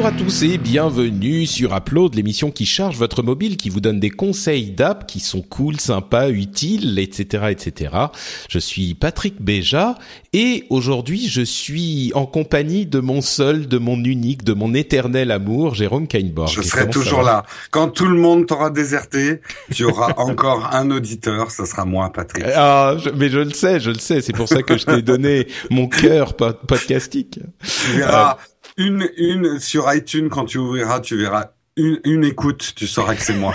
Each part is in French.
Bonjour à tous et bienvenue sur Upload, l'émission qui charge votre mobile, qui vous donne des conseils d'app qui sont cool, sympas, utiles, etc., etc. Je suis Patrick Béja et aujourd'hui je suis en compagnie de mon seul, de mon unique, de mon éternel amour, Jérôme Kainborg. Je serai toujours là. Quand tout le monde t'aura déserté, tu auras encore un auditeur, ce sera moi, Patrick. Ah, mais je le sais, je le sais. C'est pour ça que je t'ai donné mon cœur podcastique. Tu verras, une, une sur iTunes quand tu ouvriras, tu verras une, une écoute, tu sauras que c'est moi.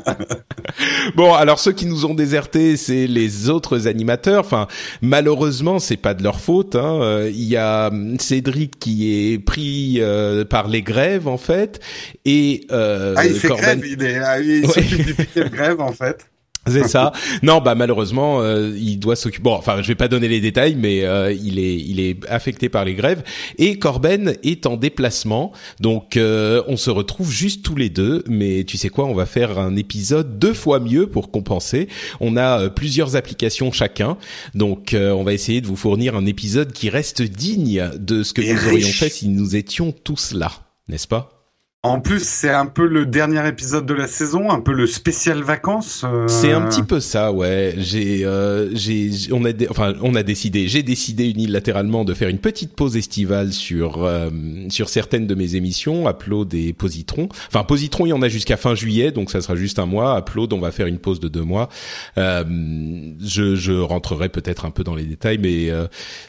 bon, alors ceux qui nous ont désertés, c'est les autres animateurs. Enfin, malheureusement, c'est pas de leur faute. Hein. Euh, il y a hum, Cédric qui est pris euh, par les grèves en fait, et euh, ah, il fait grève, il est, ah, il s'occupe du grève en fait. C'est ça. Non, bah malheureusement, euh, il doit s'occuper. Bon, enfin, je vais pas donner les détails, mais euh, il est il est affecté par les grèves et Corben est en déplacement. Donc, euh, on se retrouve juste tous les deux. Mais tu sais quoi, on va faire un épisode deux fois mieux pour compenser. On a plusieurs applications chacun, donc on va essayer de vous fournir un épisode qui reste digne de ce que nous aurions fait si nous étions tous là, n'est-ce pas? En plus, c'est un peu le dernier épisode de la saison, un peu le spécial vacances. Euh. C'est un petit peu ça, ouais. J'ai, euh, j'ai, on a, enfin, on a décidé, j'ai décidé unilatéralement de faire une petite pause estivale sur euh, sur certaines de mes émissions, Upload et Positron. Enfin, Positron, il y en a jusqu'à fin juillet, donc ça sera juste un mois. Upload, on va faire une pause de deux mois. Euh, je, je rentrerai peut-être un peu dans les détails, mais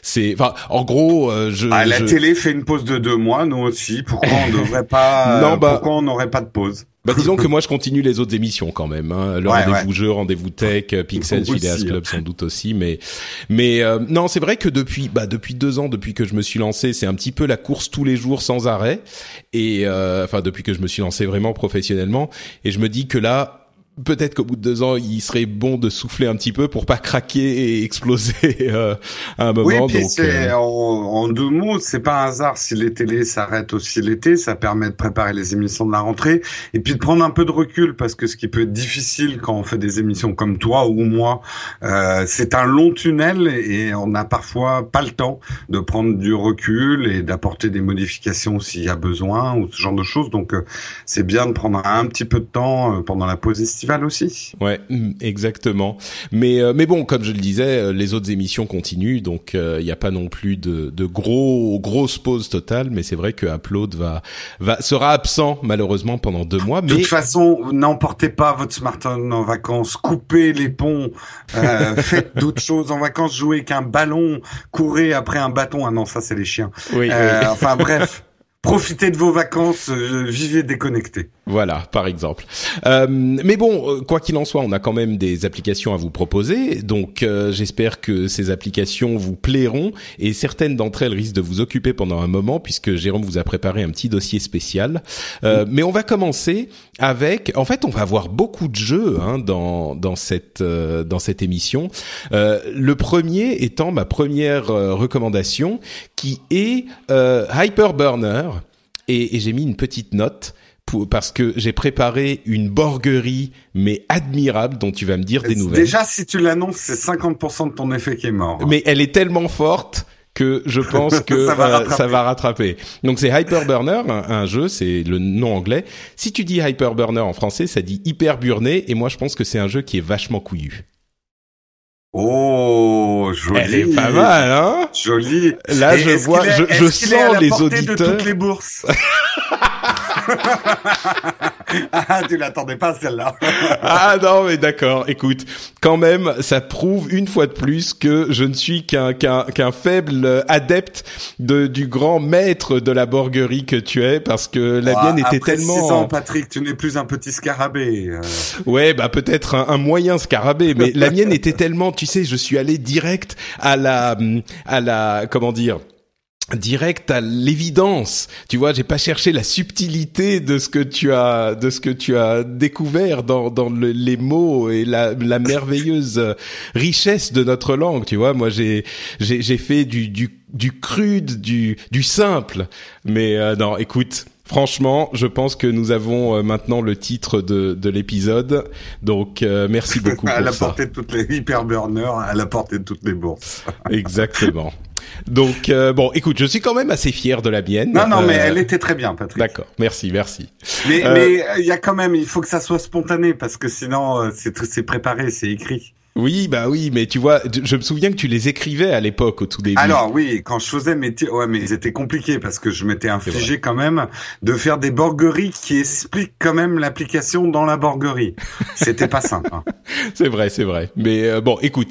c'est, enfin, en gros, je. Ah, la télé fait une pause de deux mois, nous aussi. Pourquoi on ne devrait pas bah, pourquoi on n'aurait pas de pause? Bah disons que moi je continue les autres émissions quand même. Hein. Le rendez-vous jeu, rendez-vous tech, euh, Pixel, Phileas Club sans doute aussi. Mais mais euh, non, c'est vrai que depuis bah depuis deux ans, depuis que je me suis lancé, c'est un petit peu la course tous les jours sans arrêt. Et euh, enfin depuis que je me suis lancé vraiment professionnellement. Et je me dis que là, peut-être qu'au bout de deux ans, il serait bon de souffler un petit peu pour pas craquer et exploser euh, à un moment. Oui, puis c'est euh, en, deux mots, c'est pas un hasard si les télés s'arrêtent aussi l'été, ça permet de préparer les émissions de la rentrée et puis de prendre un peu de recul parce que ce qui peut être difficile quand on fait des émissions comme toi ou moi, euh, c'est un long tunnel et on n'a parfois pas le temps de prendre du recul et d'apporter des modifications s'il y a besoin ou ce genre de choses. Donc euh, c'est bien de prendre un petit peu de temps pendant la pause estivale aussi. Ouais, mm, exactement. Mais euh, mais bon, comme je le disais, euh, les autres émissions continuent, donc il euh, n'y a pas non plus de, de gros grosses pauses totales. Mais c'est vrai que Upload va va sera absent malheureusement pendant deux mois. De toute façon, n'emportez pas votre smartphone en vacances, coupez les ponts, faites d'autres choses en vacances, jouez qu'un ballon, courez après un bâton. Ah non, ça c'est les chiens. oui. Enfin bref. Profitez de vos vacances, vivez déconnecté. Voilà, par exemple. Euh, mais bon, euh, quoi qu'il en soit, on a quand même des applications à vous proposer, donc euh, j'espère que ces applications vous plairont et certaines d'entre elles risquent de vous occuper pendant un moment puisque Jérôme vous a préparé un petit dossier spécial. Euh, Mais on va commencer avec, en fait, on va avoir beaucoup de jeux hein, dans dans cette dans cette émission. le premier étant ma première recommandation, qui est Hyperburner. Et, et j'ai mis une petite note parce que j'ai préparé une borguerie mais admirable dont tu vas me dire des nouvelles. Déjà, si tu l'annonces, c'est 50% de ton effet qui est mort. Mais elle est tellement forte que je pense que ça, va rattraper. Donc c'est Hyperburner, un, un jeu, c'est le nom anglais. Si tu dis Hyperburner en français, ça dit hyper burné, et moi je pense que c'est un jeu qui est vachement couillu. Oh, joli. Elle est pas mal, hein? Joli. Là, je vois, je, je sens les auditeurs. De toutes les bourses? ah, tu l'attendais pas celle-là. ah non, mais d'accord. Écoute, quand même, ça prouve une fois de plus que je ne suis qu'un qu'un qu'un faible adepte de du grand maître de la borguerie que tu es, parce que la mienne était tellement. ans, Patrick, tu n'es plus un petit scarabée. Euh. Ouais, bah peut-être un, un, moyen scarabée, mais la mienne était tellement, tu sais, je suis allé direct à la à la comment dire direct à l'évidence. Tu vois, j'ai pas cherché la subtilité de ce que tu as de ce que tu as découvert dans dans les mots et la, la merveilleuse richesse de notre langue. Tu vois, moi j'ai j'ai j'ai fait du du du crude, du du simple. Mais euh, non, écoute. Franchement, je pense que nous avons euh, maintenant le titre de, de l'épisode. Donc, euh, merci beaucoup pour à la ça. portée de toutes les hyperburners, à la portée de toutes les bourses. Exactement. Donc euh, bon, écoute, je suis quand même assez fier de la mienne. Non, non, mais Euh, elle était très bien, Patrick. D'accord, merci, merci. Mais Euh, mais il y a quand même, il faut que ça soit spontané parce que sinon c'est c'est préparé, c'est écrit. Oui, bah oui, mais tu vois, je me souviens que tu les écrivais à l'époque au tout début. Alors oui, quand je faisais mes ouais, mais c'était compliqué parce que je m'étais infligé quand même de faire des borgueries qui expliquent quand même l'application dans la borguerie. C'était pas simple. hein. c'est vrai, c'est vrai. Mais euh, bon, écoute,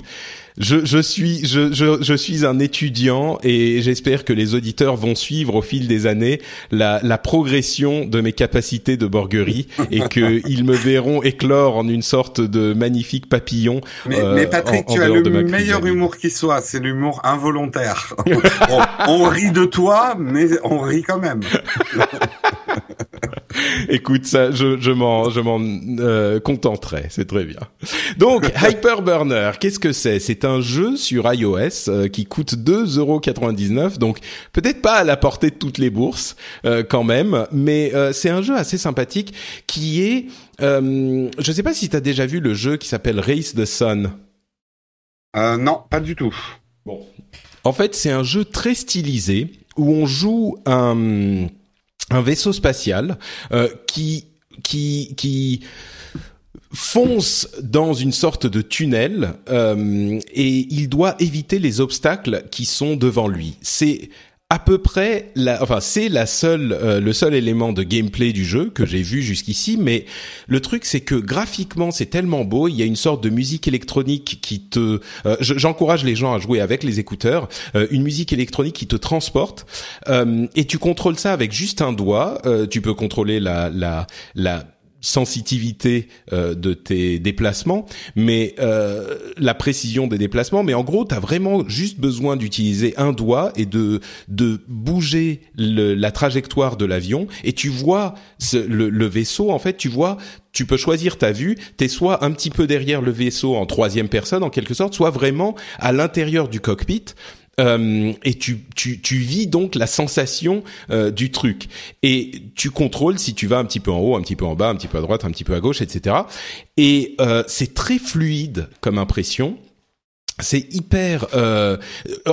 je, je suis je, je, je suis un étudiant et j'espère que les auditeurs vont suivre au fil des années la, la progression de mes capacités de borguerie et qu'ils me verront éclore en une sorte de magnifique papillon. Mais, euh, mais Patrick, en- en tu as le meilleur humour qui soit, c'est l'humour involontaire. on, on rit de toi, mais on rit quand même. Écoute, ça, je, je m'en, je m'en euh, contenterai. C'est très bien. Donc, Hyperburner, qu'est-ce que c'est? C'est un jeu sur iOS euh, qui coûte 2,99€. Donc, peut-être pas à la portée de toutes les bourses, euh, quand même, mais euh, c'est un jeu assez sympathique qui est. Euh, je sais pas si tu as déjà vu le jeu qui s'appelle Race the Sun. Euh, non, pas du tout. En fait, c'est un jeu très stylisé où on joue un, un vaisseau spatial euh, qui qui qui fonce dans une sorte de tunnel euh, et il doit éviter les obstacles qui sont devant lui. C'est à peu près la, enfin c'est la seule, euh, le seul élément de gameplay du jeu que j'ai vu jusqu'ici. Mais le truc c'est que graphiquement c'est tellement beau, il y a une sorte de musique électronique qui te, euh, je- j'encourage les gens à jouer avec les écouteurs, euh, une musique électronique qui te transporte euh, et tu contrôles ça avec juste un doigt. Euh, tu peux contrôler la la la sensitivité euh, de tes déplacements, mais euh, la précision des déplacements. Mais en gros, tu as vraiment juste besoin d'utiliser un doigt et de de bouger le- la trajectoire de l'avion. Et tu vois ce- le, le vaisseau. En fait, tu vois. Tu peux choisir ta vue. T'es soit un petit peu derrière le vaisseau en troisième personne, en quelque sorte, soit vraiment à l'intérieur du cockpit. Euh, et tu, tu, tu vis donc la sensation euh, du truc et tu contrôles si tu vas un petit peu en haut, un petit peu en bas, un petit peu à droite, un petit peu à gauche, etc. Et euh, c'est très fluide comme impression. C'est hyper euh,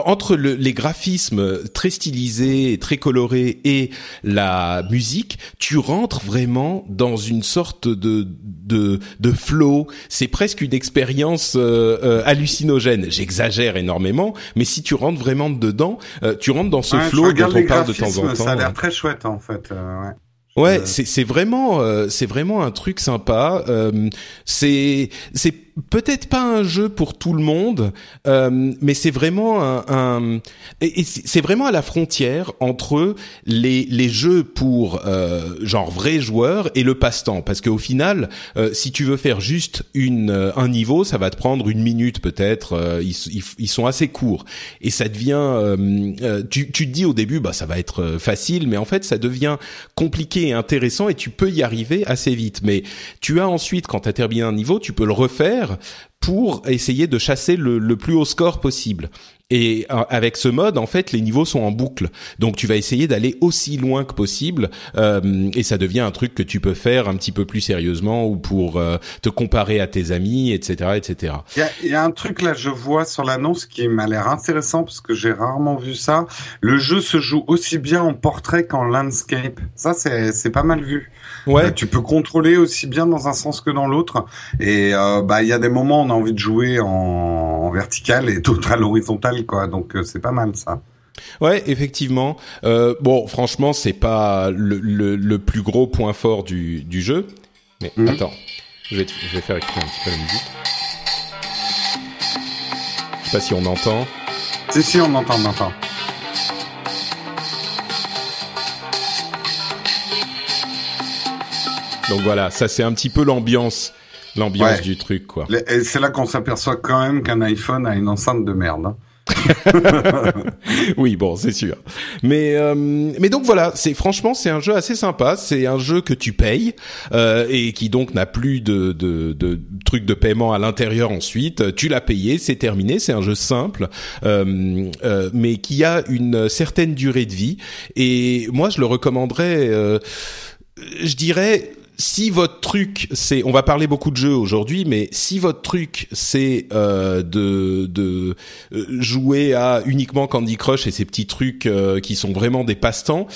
entre le- les graphismes très stylisés, et très colorés et la musique, tu rentres vraiment dans une sorte de de, de flow. C'est presque une expérience euh, euh, hallucinogène. J'exagère énormément, mais si tu rentres vraiment dedans, euh, tu rentres dans ce Ouais, flow dont on parle de temps en temps. Ça a l'air très chouette en fait. euh, ouais. Ouais, c'est c'est vraiment euh, c'est vraiment un truc sympa. Euh, c'est c'est peut-être pas un jeu pour tout le monde, euh, mais c'est vraiment un, un c'est vraiment à la frontière entre les les jeux pour euh, genre vrais joueurs et le passe-temps, parce qu'au final, euh, si tu veux faire juste une euh, un niveau, ça va te prendre une minute peut-être. euh, ils, ils, ils sont assez courts et ça devient. euh, tu tu te dis au début, bah ça va être facile, mais en fait ça devient compliqué et intéressant et tu peux y arriver assez vite. Mais tu as ensuite, quand tu as terminé un niveau, tu peux le refaire pour essayer de chasser le, plus haut score possible. Et euh, avec ce mode, en fait, les niveaux sont en boucle. Donc tu vas essayer d'aller aussi loin que possible, euh, et ça devient un truc que tu peux faire un petit peu plus sérieusement ou pour euh, te comparer à tes amis, etc., etc. Il y a, il y a un truc là, je vois sur l'annonce qui m'a l'air intéressant parce que j'ai rarement vu ça. Le jeu se joue aussi bien en portrait qu'en landscape. Ça, c'est pas mal vu. Ouais, Euh, tu peux contrôler aussi bien dans un sens que dans l'autre. Et euh, bah, il y a des moments où on a envie de jouer en, en vertical et d'autres à l'horizontale, quoi. Donc euh, c'est pas mal ça. Ouais, effectivement. Euh, bon, franchement, c'est pas le, le, le plus gros point fort du, du jeu. Mais Mhm. attends, je vais, te- je vais faire écouter un petit peu la musique. Je sais pas si on entend. Si si, on entend, on entend. Donc voilà, ça c'est un petit peu l'ambiance, l'ambiance Ouais. du truc, quoi. Et c'est là qu'on s'aperçoit quand même qu'un iPhone a une enceinte de merde. hein. oui, bon, c'est sûr. Mais euh, mais donc voilà, c'est franchement c'est un jeu assez sympa. C'est un jeu que tu payes euh, et qui donc n'a plus de, de, de trucs de paiement à l'intérieur ensuite. Tu l'as payé, c'est terminé. C'est un jeu simple, euh, euh, mais qui a une certaine durée de vie. Et moi, je le recommanderais. Euh, je dirais si votre truc c'est, on va parler beaucoup de jeux aujourd'hui, mais si votre truc c'est euh, de, de euh, jouer à uniquement Candy Crush et ces petits trucs euh, qui sont vraiment des passe-temps,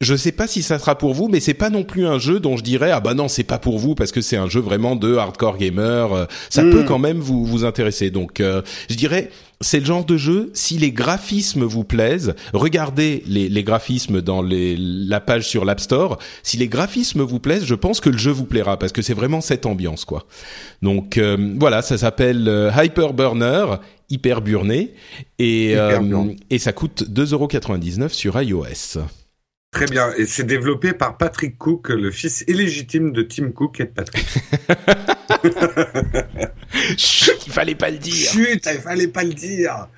je sais pas si ça sera pour vous, mais c'est pas non plus un jeu dont je dirais ah bah non c'est pas pour vous parce que c'est un jeu vraiment de hardcore gamer. Euh, ça Mm. peut quand même vous vous intéresser. Donc euh, je dirais c'est le genre de jeu si les graphismes vous plaisent, regardez les, les graphismes dans les, la page sur l'App Store. Si les graphismes vous plaisent, je pense que le jeu vous plaira parce que c'est vraiment cette ambiance quoi. Donc euh, voilà, ça s'appelle euh, Hyper Burner. Hyper burné et Hyper euh, burné. et ça coûte 2,99€ sur iOS. Très bien. Et c'est développé par Patrick Cook, le fils illégitime de Tim Cook et de Patrick. Chut, il fallait pas le dire. Chut, il fallait pas le dire.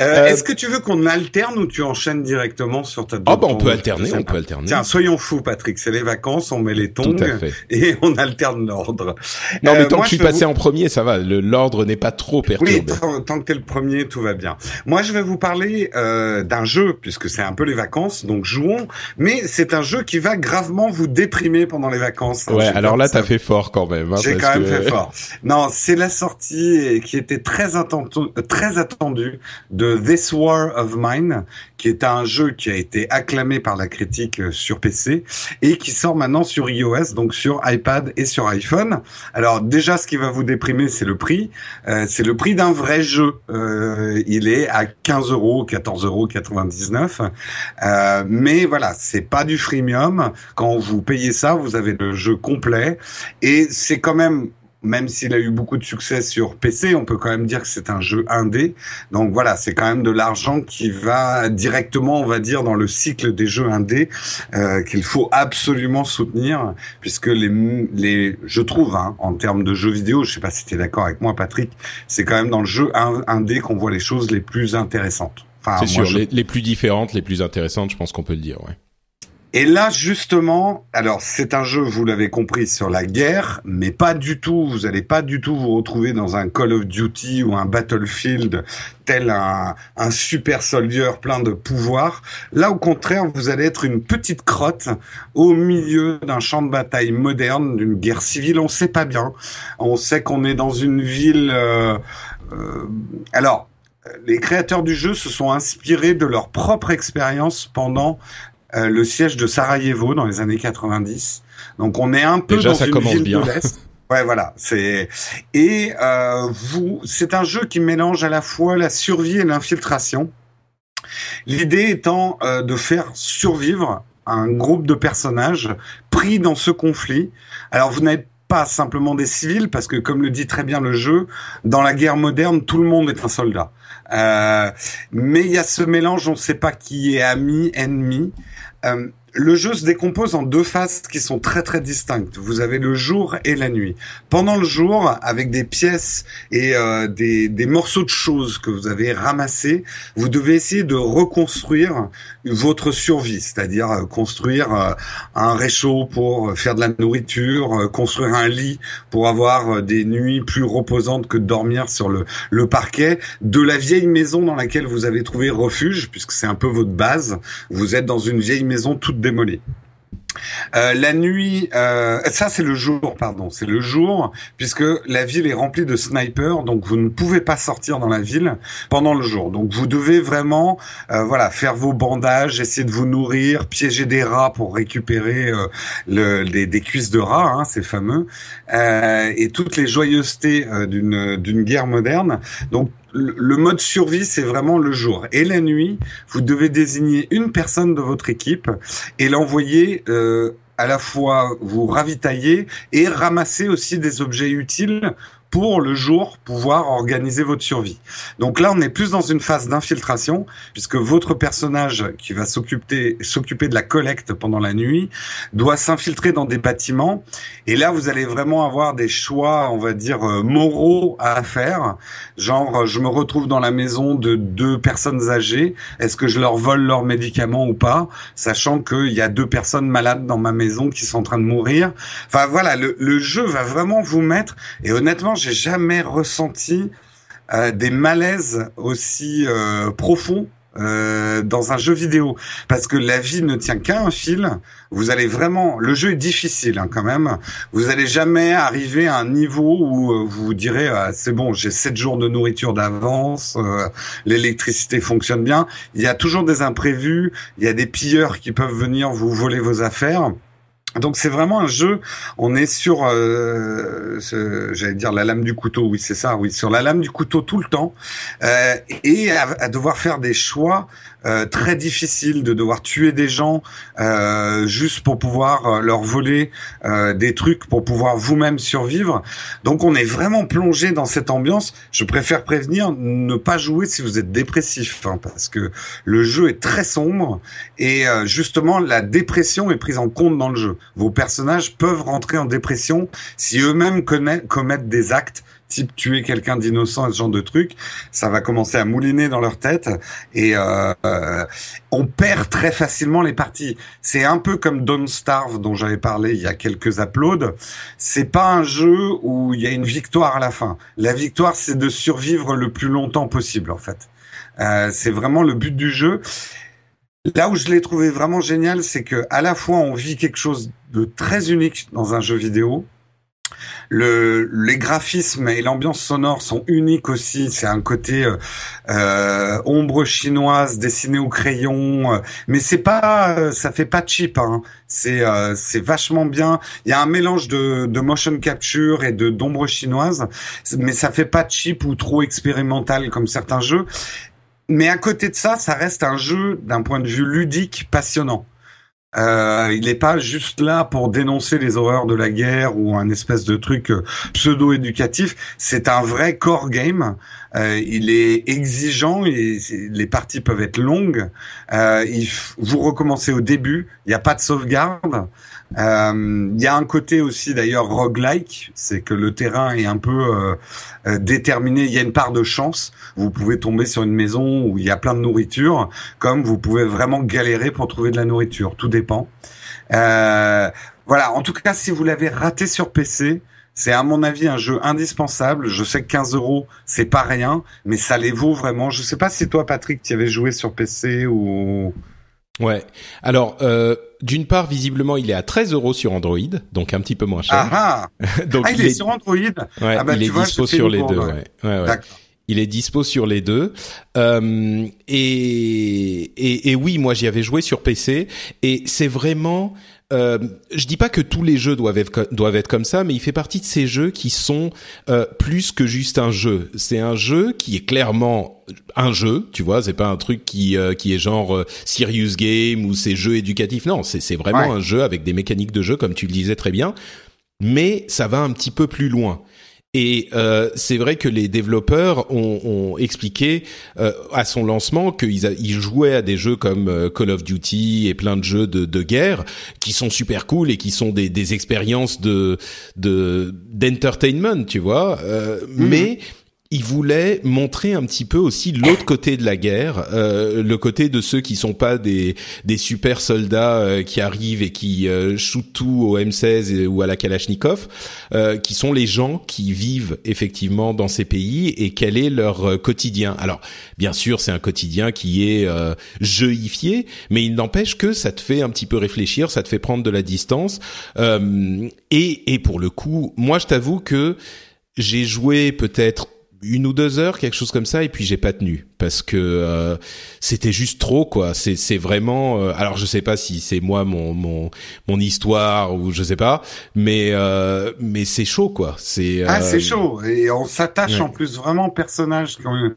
Euh, Euh, Est-ce que tu veux qu'on alterne ou tu enchaînes directement sur ta Ah bah on peut alterner, on peut alterner. Tiens, soyons fous, Patrick. C'est les vacances, on met les tongs et on alterne l'ordre. Non mais Euh, tant moi, que je suis vous- passé en premier, ça va. L'ordre n'est pas trop perturbé. Oui, tant, tant que t'es le premier, tout va bien. Moi, je vais vous parler euh, d'un jeu, puisque c'est un peu les vacances, donc jouons. Mais c'est un jeu qui va gravement vous déprimer pendant les vacances. hein. ouais, alors là t'as fait fort quand même. hein, J'ai quand même que- fait fort. Non, c'est la sortie qui était très attendue, très attendue de This War of Mine, qui est un jeu qui a été acclamé par la critique euh, sur PC et qui sort maintenant sur iOS, donc sur iPad et sur iPhone. Alors déjà, ce qui va vous déprimer, c'est le prix. Euh, c'est le prix d'un vrai jeu. Euh, il est à 15 euros, 14 euros 99. Euh, mais voilà, c'est pas du freemium. Quand vous payez ça, vous avez le jeu complet et c'est quand même même s'il a eu beaucoup de succès sur PC, on peut quand même dire que c'est un jeu indé. Donc voilà, c'est quand même de l'argent qui va directement, on va dire, dans le cycle des jeux indés euh, qu'il faut absolument soutenir, puisque les, les, je trouve, hein, en termes de jeux vidéo, je sais pas si tu es d'accord avec moi, Patrick, c'est quand même dans le jeu in- indé qu'on voit les choses les plus intéressantes. Enfin, C'est sûr, je les, les plus différentes, les plus intéressantes, je pense qu'on peut le dire. Ouais. Et là, justement, alors c'est un jeu, vous l'avez compris, sur la guerre, mais pas du tout, vous allez pas du tout vous retrouver dans un Call of Duty ou un Battlefield tel un, un super soldier plein de pouvoir. Là, au contraire, vous allez être une petite crotte au milieu d'un champ de bataille moderne, d'une guerre civile, on sait pas bien. On sait qu'on est dans une ville... euh, euh, alors, les créateurs du jeu se sont inspirés de leur propre expérience pendant euh, le siège de Sarajevo dans les années 90. Donc on est un peu Déjà, dans ça une commence ville bien. de l'Est. Ouais, voilà. C'est et euh, vous, c'est un jeu qui mélange à la fois la survie et l'infiltration. L'idée étant euh, de faire survivre un groupe de personnages pris dans ce conflit. Alors vous n'êtes pas simplement des civils, parce que comme le dit très bien le jeu, dans la guerre moderne, tout le monde est un soldat. Euh, mais il y a ce mélange, on ne sait pas qui est ami, ennemi. Le jeu se décompose en deux phases qui sont très très distinctes. Vous avez le jour et la nuit. Pendant le jour, avec des pièces et euh, des, des morceaux de choses que vous avez ramassés, vous devez essayer de reconstruire votre survie, c'est-à-dire euh, construire euh, un réchaud pour faire de la nourriture, construire un lit pour avoir des nuits plus reposantes que de dormir sur le, le parquet, de la vieille maison dans laquelle vous avez trouvé refuge, puisque c'est un peu votre base. Vous êtes dans une vieille maison toute Euh, la nuit, euh, ça c'est le jour, pardon, c'est le jour, puisque la ville est remplie de snipers, donc vous ne pouvez pas sortir dans la ville pendant le jour. Donc vous devez vraiment, euh, voilà, faire vos bandages, essayer de vous nourrir, piéger des rats pour récupérer des, cuisses de rats, hein, c'est fameux, et toutes les joyeusetés d'une guerre moderne. Donc le mode survie, c'est vraiment le jour. Et la nuit, vous devez désigner une personne de votre équipe et l'envoyer euh, à la fois vous ravitailler et ramasser aussi des objets utiles pour le jour pouvoir organiser votre survie. Donc là, on est plus dans une phase d'infiltration puisque votre personnage qui va s'occuper s'occuper de la collecte pendant la nuit doit s'infiltrer dans des bâtiments et là vous allez vraiment avoir des choix, on va dire euh, moraux à faire. Genre je me retrouve dans la maison de deux personnes âgées, est-ce que je leur vole leurs médicaments ou pas, sachant qu'il y a deux personnes malades dans ma maison qui sont en train de mourir. Enfin voilà, le, le jeu va vraiment vous mettre et honnêtement, j'ai jamais ressenti euh, des malaises aussi euh, profonds euh, dans un jeu vidéo parce que la vie ne tient qu'à un fil. Vous allez vraiment, le jeu est difficile hein, quand même. Vous allez jamais arriver à un niveau où euh, vous vous direz ah, c'est bon, j'ai sept jours de nourriture d'avance, euh, l'électricité fonctionne bien. Il y a toujours des imprévus, il y a des pilleurs qui peuvent venir vous voler vos affaires. Donc c'est vraiment un jeu. On est sur, euh, j'allais dire la lame du couteau. Oui, c'est ça. Oui, sur la lame du couteau tout le temps, euh, et à, à, devoir faire des choix euh, très difficile de devoir tuer des gens euh, juste pour pouvoir euh, leur voler euh, des trucs pour pouvoir vous-même survivre. Donc on est vraiment plongé dans cette ambiance. Je préfère prévenir ne pas jouer si vous êtes dépressif hein, parce que le jeu est très sombre et euh, justement la dépression est prise en compte dans le jeu. Vos personnages peuvent rentrer en dépression si eux-mêmes commettent des actes type tuer quelqu'un d'innocent, ce genre de truc, ça va commencer à mouliner dans leur tête et euh, euh, on perd très facilement les parties. C'est un peu comme Don't Starve dont j'avais parlé il y a quelques uploads. C'est pas un jeu où il y a une victoire à la fin. La victoire, c'est de survivre le plus longtemps possible en fait. Euh, c'est vraiment le but du jeu. Là où je l'ai trouvé vraiment génial, c'est que à la fois on vit quelque chose de très unique dans un jeu vidéo, le, les graphismes et l'ambiance sonore sont uniques aussi. C'est un côté euh, euh, ombre chinoise dessinée au crayon, euh, mais c'est pas, euh, ça fait pas cheap. Hein. C'est c'est vachement bien. Il y a un mélange de, de motion capture et de d'ombre chinoise, mais ça fait pas cheap ou trop expérimental comme certains jeux. Mais à côté de ça, ça reste un jeu d'un point de vue ludique passionnant. Euh, il n'est pas juste là pour dénoncer les horreurs de la guerre ou un espèce de truc euh, pseudo-éducatif. C'est un vrai core game. Euh, il est exigeant et les parties peuvent être longues. Euh, il, vous recommencez au début. Il n'y a pas de sauvegarde. Euh, il y a un côté aussi d'ailleurs roguelike, c'est que le terrain est un peu euh, euh, déterminé. Il y a une part de chance. Vous pouvez tomber sur une maison où il y a plein de nourriture, comme vous pouvez vraiment galérer pour trouver de la nourriture. Tout dépend. Euh, voilà. En tout cas, si vous l'avez raté sur PC, c'est à mon avis un jeu indispensable. Je sais que 15 euros, c'est pas rien, mais ça les vaut vraiment. Je sais pas si toi, Patrick, tu avais joué sur PC ou. Ouais. Alors, euh, d'une part, visiblement, il est à 13 euros sur Android, donc un petit peu moins cher. Ah, ah. donc ah, il, est... sur Android. Ouais, ah bah, il est dispo sur les deux. Ouais. Ouais, ouais. Il est dispo sur les deux. Euh, et, et, et oui, moi j'y avais joué sur PC et c'est vraiment euh, je dis pas que tous les jeux doivent être, doivent être comme ça, mais il fait partie de ces jeux qui sont euh, plus que juste un jeu. C'est un jeu qui est clairement un jeu, tu vois. C'est pas un truc qui euh, qui est genre euh, serious game ou c'est jeu éducatif. Non, c'est c'est vraiment un jeu avec des mécaniques de jeu comme tu le disais très bien. Mais ça va un petit peu plus loin. Et euh, c'est vrai que les développeurs ont, ont expliqué euh, à son lancement qu'ils ils jouaient à des jeux comme euh, Call of Duty et plein de jeux de, de guerre qui sont super cool et qui sont des, des expériences de d'entertainment, tu vois. Euh, mmh. Mais il voulait montrer un petit peu aussi l'autre côté de la guerre, euh, le côté de ceux qui sont pas des des super soldats euh, qui arrivent et qui euh, shootent tout au M16 ou à la Kalachnikov, euh, qui sont les gens qui vivent effectivement dans ces pays et quel est leur euh, quotidien. Alors, bien sûr, c'est un quotidien qui est euh, jeuifié, mais il n'empêche que ça te fait un petit peu réfléchir, ça te fait prendre de la distance. et et pour le coup, moi, je t'avoue que j'ai joué peut-être une ou deux heures, quelque chose comme ça, et puis j'ai pas tenu parce que euh, c'était juste trop quoi. C'est c'est vraiment. Euh, alors je sais pas si c'est moi mon mon mon histoire ou je sais pas, mais euh, mais c'est chaud quoi. C'est ah c'est chaud et on s'attache ouais. en plus vraiment aux personnages qui ont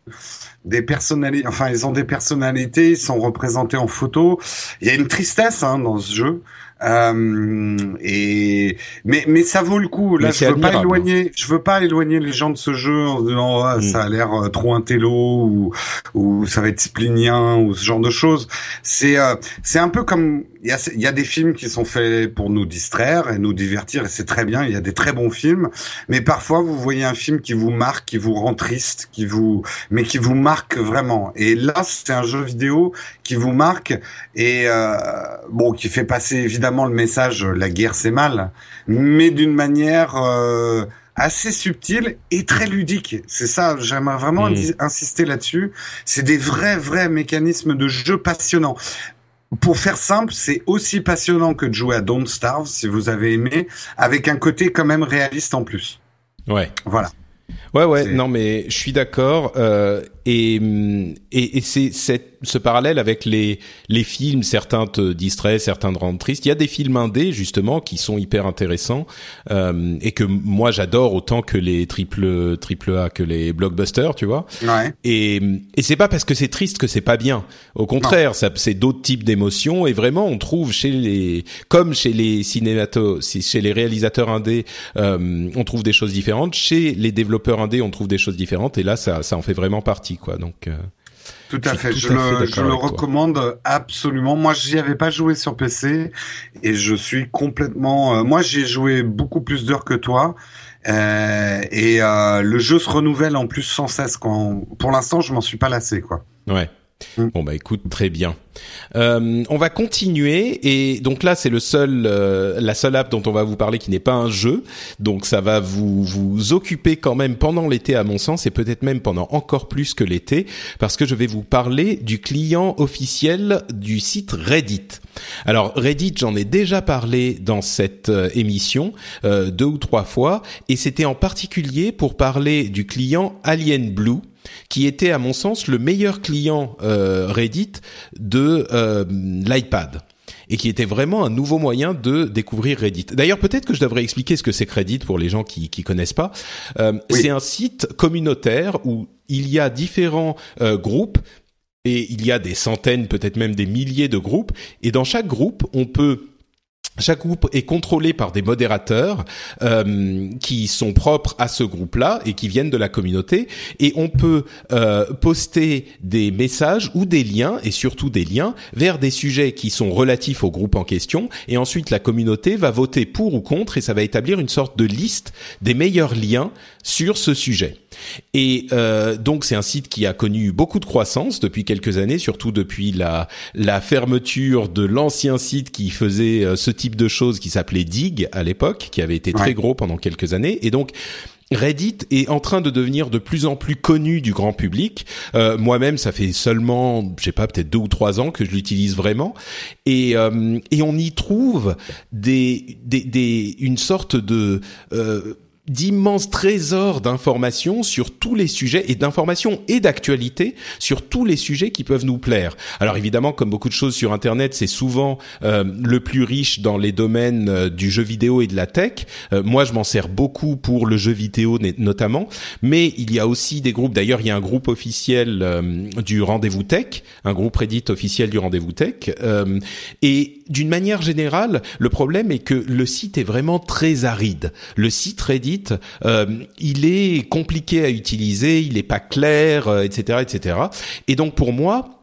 des personnalités. Enfin ils ont des personnalités, ils sont représentés en photo. Il y a une tristesse hein, dans ce jeu. Euh, et mais mais ça vaut le coup. Là, je veux pas éloigner, je veux pas éloigner les gens de ce jeu en disant ah, ça a l'air euh, trop intello ou ou ça va être splinien ou ce genre de choses. C'est euh, c'est un peu comme il y a, y a des films qui sont faits pour nous distraire et nous divertir et c'est très bien. Il y a des très bons films, mais parfois vous voyez un film qui vous marque, qui vous rend triste, qui vous mais qui vous marque vraiment. Et là, c'est un jeu vidéo qui vous marque et euh, bon qui fait passer évidemment le message la guerre c'est mal, mais d'une manière euh, assez subtile et très ludique. C'est ça, j'aimerais vraiment hmm. insister là-dessus. C'est des vrais, vrais mécanismes de jeu passionnants pour faire simple, c'est aussi passionnant que de jouer à Don't Starve, si vous avez aimé, avec un côté quand même réaliste en plus. Ouais. Voilà. Ouais, ouais, non, mais je suis d'accord. Euh, et, et, et c'est ce parallèle avec les les films, certains te distraient, certains te rendent triste. Il y a des films indés justement qui sont hyper intéressants euh, et que moi j'adore autant que les triple triple A que les blockbusters, tu vois. Ouais. Et et c'est pas parce que c'est triste que c'est pas bien. Au contraire, ça c'est d'autres types d'émotions et vraiment on trouve chez les comme chez les cinématos, chez les réalisateurs indés, euh, on trouve des choses différentes. Chez les développeurs indés, on trouve des choses différentes et là ça ça en fait vraiment partie quoi. Donc euh, tout à fait, je, le, je le recommande absolument. Moi, j'y avais pas joué sur PC et je suis complètement. Euh, moi, j'y ai joué beaucoup plus d'heures que toi. Euh, et euh, le jeu se renouvelle en plus sans cesse. Quand... Pour l'instant, je m'en suis pas lassé, quoi. Ouais. Mm. Bon bah écoute, très bien. Euh, on va continuer et donc là c'est le seul, euh, la seule app dont on va vous parler qui n'est pas un jeu, donc ça va vous vous occuper quand même pendant l'été à mon sens et peut-être même pendant encore plus que l'été parce que je vais vous parler du client officiel du site Reddit. Alors Reddit, j'en ai déjà parlé dans cette euh, émission deux ou trois fois et c'était en particulier pour parler du client Alien Blue qui était à mon sens le meilleur client euh, Reddit de euh, l'iPad et qui était vraiment un nouveau moyen de découvrir Reddit. D'ailleurs, peut-être que je devrais expliquer ce que c'est que Reddit pour les gens qui qui connaissent pas. Euh, C'est un site communautaire où il y a différents euh, groupes et il y a des centaines, peut-être même des milliers de groupes et dans chaque groupe, on peut chaque groupe est contrôlé par des modérateurs euh, qui sont propres à ce groupe-là et qui viennent de la communauté. Et on peut euh, poster des messages ou des liens, et surtout des liens, vers des sujets qui sont relatifs au groupe en question. Et ensuite, la communauté va voter pour ou contre, et ça va établir une sorte de liste des meilleurs liens sur ce sujet. Et euh, donc c'est un site qui a connu beaucoup de croissance depuis quelques années, surtout depuis la, la fermeture de l'ancien site qui faisait euh, ce type de choses qui s'appelait Dig à l'époque, qui avait été très gros pendant quelques années. Et donc Reddit est en train de devenir de plus en plus connu du grand public. Euh, Moi-même, ça fait seulement, je sais pas, peut-être deux ou trois ans que je l'utilise vraiment, et euh, et on y trouve des des, des une sorte de euh, d'immenses trésors d'informations sur tous les sujets et d'informations et d'actualité sur tous les sujets qui peuvent nous plaire. Alors évidemment, comme beaucoup de choses sur Internet, c'est souvent euh, le plus riche dans les domaines euh, du jeu vidéo et de la tech. Euh, moi, je m'en sers beaucoup pour le jeu vidéo notamment, mais il y a aussi des groupes. D'ailleurs, il y a un groupe officiel du Rendez-vous Tech, un groupe Reddit officiel du Rendez-vous Tech. et d'une manière générale, le problème est que le site est vraiment très aride. Le site Reddit euh, il est compliqué à utiliser, il n'est pas clair, etc., euh, etc. Et donc pour moi,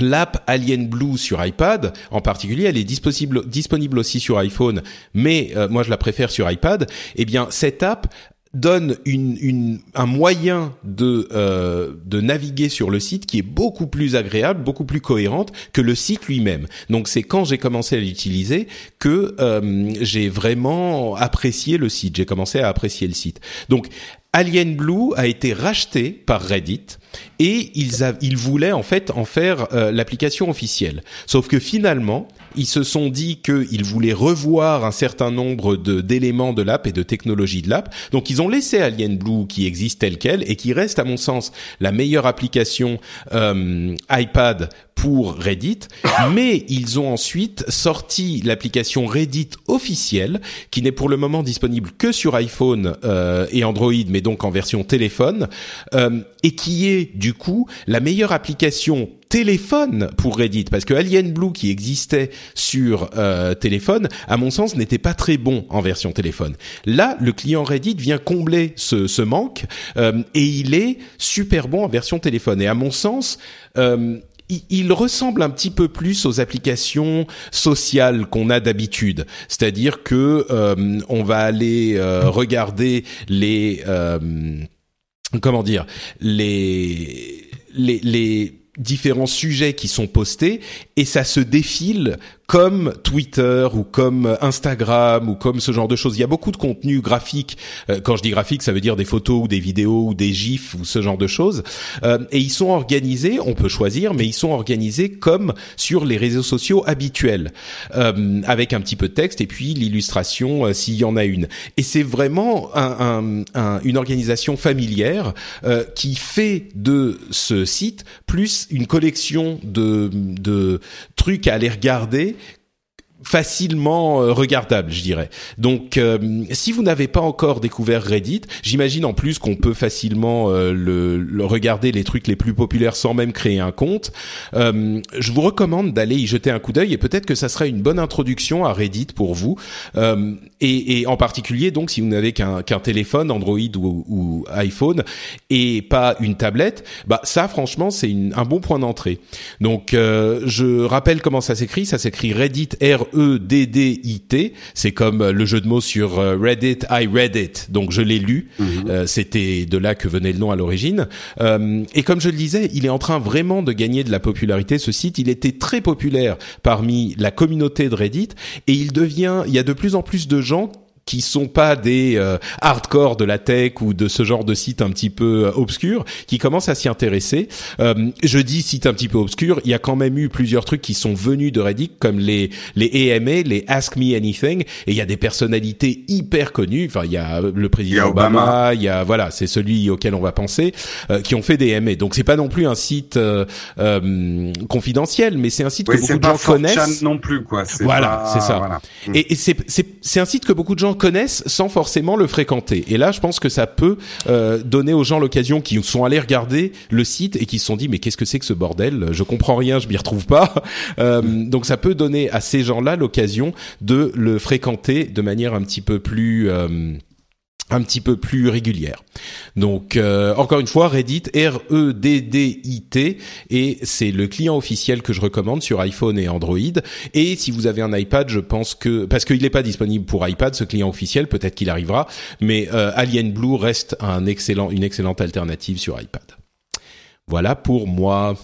L'app Alien Blue sur iPad, en particulier, elle est disponible, disponible aussi sur iPhone, mais euh, moi je la préfère sur iPad. Eh bien, cette app donne une, une, un moyen de, euh, de naviguer sur le site qui est beaucoup plus agréable, beaucoup plus cohérente que le site lui-même. Donc c'est quand j'ai commencé à l'utiliser que euh, j'ai vraiment apprécié le site. J'ai commencé à apprécier le site. Donc Alien Blue a été racheté par Reddit et ils, a, ils voulaient en fait en faire euh, l'application officielle. Sauf que finalement, ils se sont dit qu'ils voulaient revoir un certain nombre de d'éléments de l'app et de technologies de l'app. Donc ils ont laissé Alien Blue qui existe tel quel et qui reste à mon sens la meilleure application euh, iPad pour Reddit, mais ils ont ensuite sorti l'application Reddit officielle, qui n'est pour le moment disponible que sur iPhone euh, et Android, mais donc en version téléphone, euh, et qui est du coup la meilleure application téléphone pour Reddit. Parce que Alien Blue qui existait sur euh, téléphone à mon sens n'était pas très bon en version téléphone. Là le client Reddit vient combler ce, ce manque euh, et il est super bon en version téléphone. Et à mon sens euh, il ressemble un petit peu plus aux applications sociales qu'on a d'habitude, c'est-à-dire que euh, on va aller euh, regarder les euh, comment dire les les, les différents sujets qui sont postés et ça se défile comme Twitter ou comme Instagram ou comme ce genre de choses. Il y a beaucoup de contenu graphique. Euh, quand je dis graphique, ça veut dire des photos ou des vidéos ou des gifs ou ce genre de choses. Euh, et ils sont organisés, on peut choisir, mais ils sont organisés comme sur les réseaux sociaux habituels, euh, avec un petit peu de texte et puis l'illustration s'il y en a une. Et c'est vraiment un, un, une organisation familière qui fait de ce site plus une collection de, de trucs à aller regarder facilement euh, regardable, je dirais. Donc, euh, si vous n'avez pas encore découvert Reddit, j'imagine en plus qu'on peut facilement euh, le, regarder les trucs les plus populaires sans même créer un compte. je vous recommande d'aller y jeter un coup d'œil et peut-être que ça sera une bonne introduction à Reddit pour vous. Et, et, en particulier, donc, si vous n'avez qu'un qu'un téléphone Android ou, ou, iPhone et pas une tablette, bah ça, franchement, c'est un bon point d'entrée. Donc, je rappelle comment ça s'écrit. Ça s'écrit Reddit R E-D-D-I-T. C'est comme le jeu de mots sur euh, Reddit, I read it. Donc je l'ai lu. Mhm. Euh, c'était de là que venait le nom à l'origine. Euh, et comme je le disais, il est en train vraiment de gagner de la popularité. Ce site, il était très populaire parmi la communauté de Reddit et il devient, il y a de plus en plus de gens qui sont pas des euh, hardcore de la tech ou de ce genre de site un petit peu euh, obscur qui commencent à s'y intéresser. Euh, je dis site un petit peu obscur, il y a quand même eu plusieurs trucs qui sont venus de Reddit comme les les AMA, les Ask Me Anything et il y a des personnalités hyper connues, enfin il y a le président Obama, il y a voilà, c'est celui auquel on va penser qui ont fait des AMA. Donc c'est pas non plus un site confidentiel, mais c'est un site que beaucoup de gens connaissent. non plus quoi. Voilà, c'est ça. Voilà. Et, et c'est c'est c'est un site que beaucoup de gens connaissent sans forcément le fréquenter. Et là, je pense que ça peut euh, donner aux gens l'occasion qui sont allés regarder le site et qui se sont dit mais qu'est-ce que c'est que ce bordel? Je comprends rien, je m'y retrouve pas. Euh, donc ça peut donner à ces gens-là l'occasion de le fréquenter de manière un petit peu plus euh, un petit peu plus régulière. Donc euh, encore une fois Reddit R E D D I T et c'est le client officiel que je recommande sur iPhone et Android et si vous avez un iPad, je pense que parce qu'il n'est pas disponible pour iPad ce client officiel, peut-être qu'il arrivera, mais euh, Alien Blue reste un excellent une excellente alternative sur iPad. Voilà pour moi.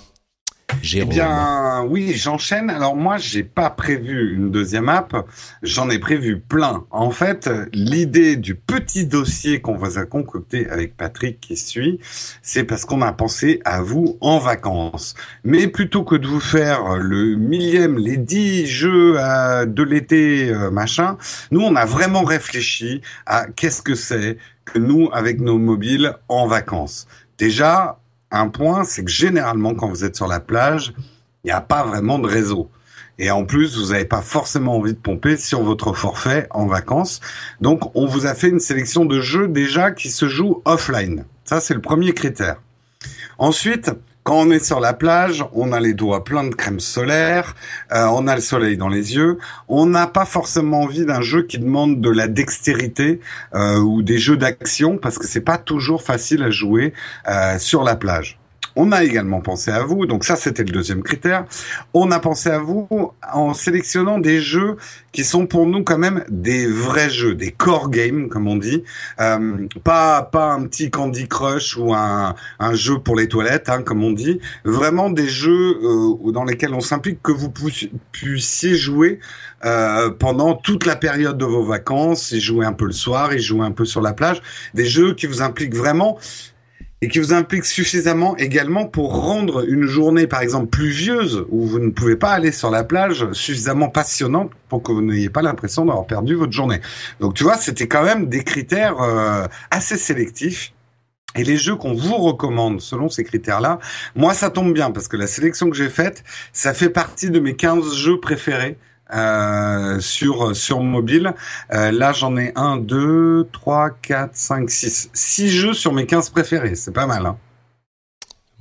Eh bien, oui, j'enchaîne. Alors moi, j'ai pas prévu une deuxième app. J'en ai prévu plein. En fait, l'idée du petit dossier qu'on vous a concocté avec Patrick qui suit, c'est parce qu'on a pensé à vous en vacances. Mais plutôt que de vous faire le millième, les dix jeux euh, de l'été, euh, machin, nous, on a vraiment réfléchi à qu'est-ce que c'est que nous, avec nos mobiles, en vacances. Déjà, un point, c'est que généralement, quand vous êtes sur la plage, il n'y a pas vraiment de réseau. Et en plus, vous n'avez pas forcément envie de pomper sur votre forfait en vacances. Donc, on vous a fait une sélection de jeux déjà qui se jouent offline. Ça, c'est le premier critère. Ensuite, quand on est sur la plage, on a les doigts pleins de crème solaire, euh, on a le soleil dans les yeux. On n'a pas forcément envie d'un jeu qui demande de la dextérité euh, ou des jeux d'action parce que c'est pas toujours facile à jouer euh, sur la plage. On a également pensé à vous, donc ça c'était le deuxième critère. On a pensé à vous en sélectionnant des jeux qui sont pour nous quand même des vrais jeux, des core games comme on dit, euh, pas pas un petit Candy Crush ou un, un jeu pour les toilettes hein, comme on dit, vraiment des jeux euh, dans lesquels on s'implique que vous puissiez jouer euh, pendant toute la période de vos vacances, et jouer un peu le soir, et jouer un peu sur la plage, des jeux qui vous impliquent vraiment et qui vous implique suffisamment également pour rendre une journée, par exemple, pluvieuse, où vous ne pouvez pas aller sur la plage, suffisamment passionnante pour que vous n'ayez pas l'impression d'avoir perdu votre journée. Donc, tu vois, c'était quand même des critères euh, assez sélectifs. Et les jeux qu'on vous recommande selon ces critères-là, moi ça tombe bien parce que la sélection que j'ai faite, ça fait partie de mes 15 jeux préférés euh, sur sur mobile. Euh, là, j'en ai un, deux, trois, quatre, cinq, six, six jeux sur mes 15 préférés. C'est pas mal. Hein.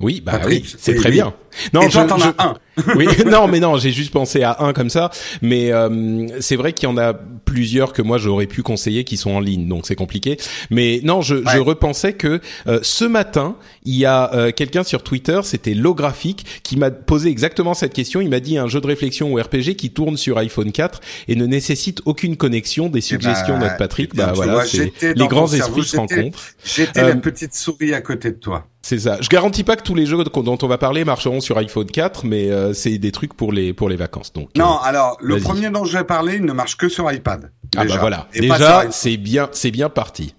Oui, bah oui, c'est très bien. Non, t'en as un. Oui, non, mais non, j'ai juste pensé à un comme ça. Mais euh, c'est vrai qu'il y en a plusieurs que moi j'aurais pu conseiller qui sont en ligne, donc c'est compliqué. Mais non, je, je repensais que euh, ce matin, il y a euh, quelqu'un sur Twitter, c'était Lographique, qui m'a posé exactement cette question. Il m'a dit un jeu de réflexion ou RPG qui tourne sur iPhone 4 et ne nécessite aucune connexion. Des eh suggestions, bah, notre Patrick. Bah voilà, les grands esprits se rencontrent. J'étais la petite souris à côté de toi. C'est ça. Je garantis pas que tous les jeux dont on va parler marcheront sur iPhone 4, mais euh, c'est des trucs pour les pour les vacances. Donc non, euh, alors le premier dont je vais parler, il ne marche que sur iPad. Ah bah voilà. déjà, c'est bien, c'est bien parti.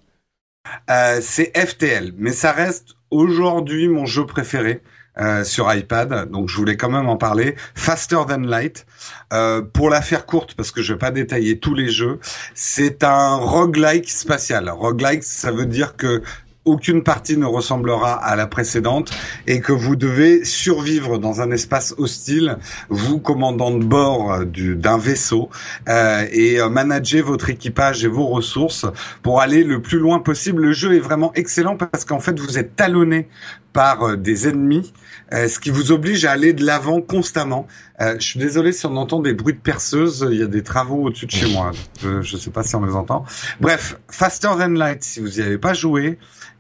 Euh, c'est FTL, mais ça reste aujourd'hui mon jeu préféré. Euh, sur iPad, donc je voulais quand même en parler. Faster Than Light, euh, pour la faire courte parce que je vais pas détailler tous les jeux, c'est un roguelike spatial. Roguelike, ça veut dire que aucune partie ne ressemblera à la précédente et que vous devez survivre dans un espace hostile, vous commandant de bord d'un vaisseau euh, et euh, manager votre équipage et vos ressources pour aller le plus loin possible. Le jeu est vraiment excellent parce qu'en fait vous êtes talonné par euh, des ennemis, ce qui vous oblige à aller de l'avant constamment. je suis désolé si on entend des bruits de perceuse, il y a des travaux au-dessus de chez moi. Je ne sais pas si on les entend. Bref, Faster Than Light, si vous n'y avez pas joué,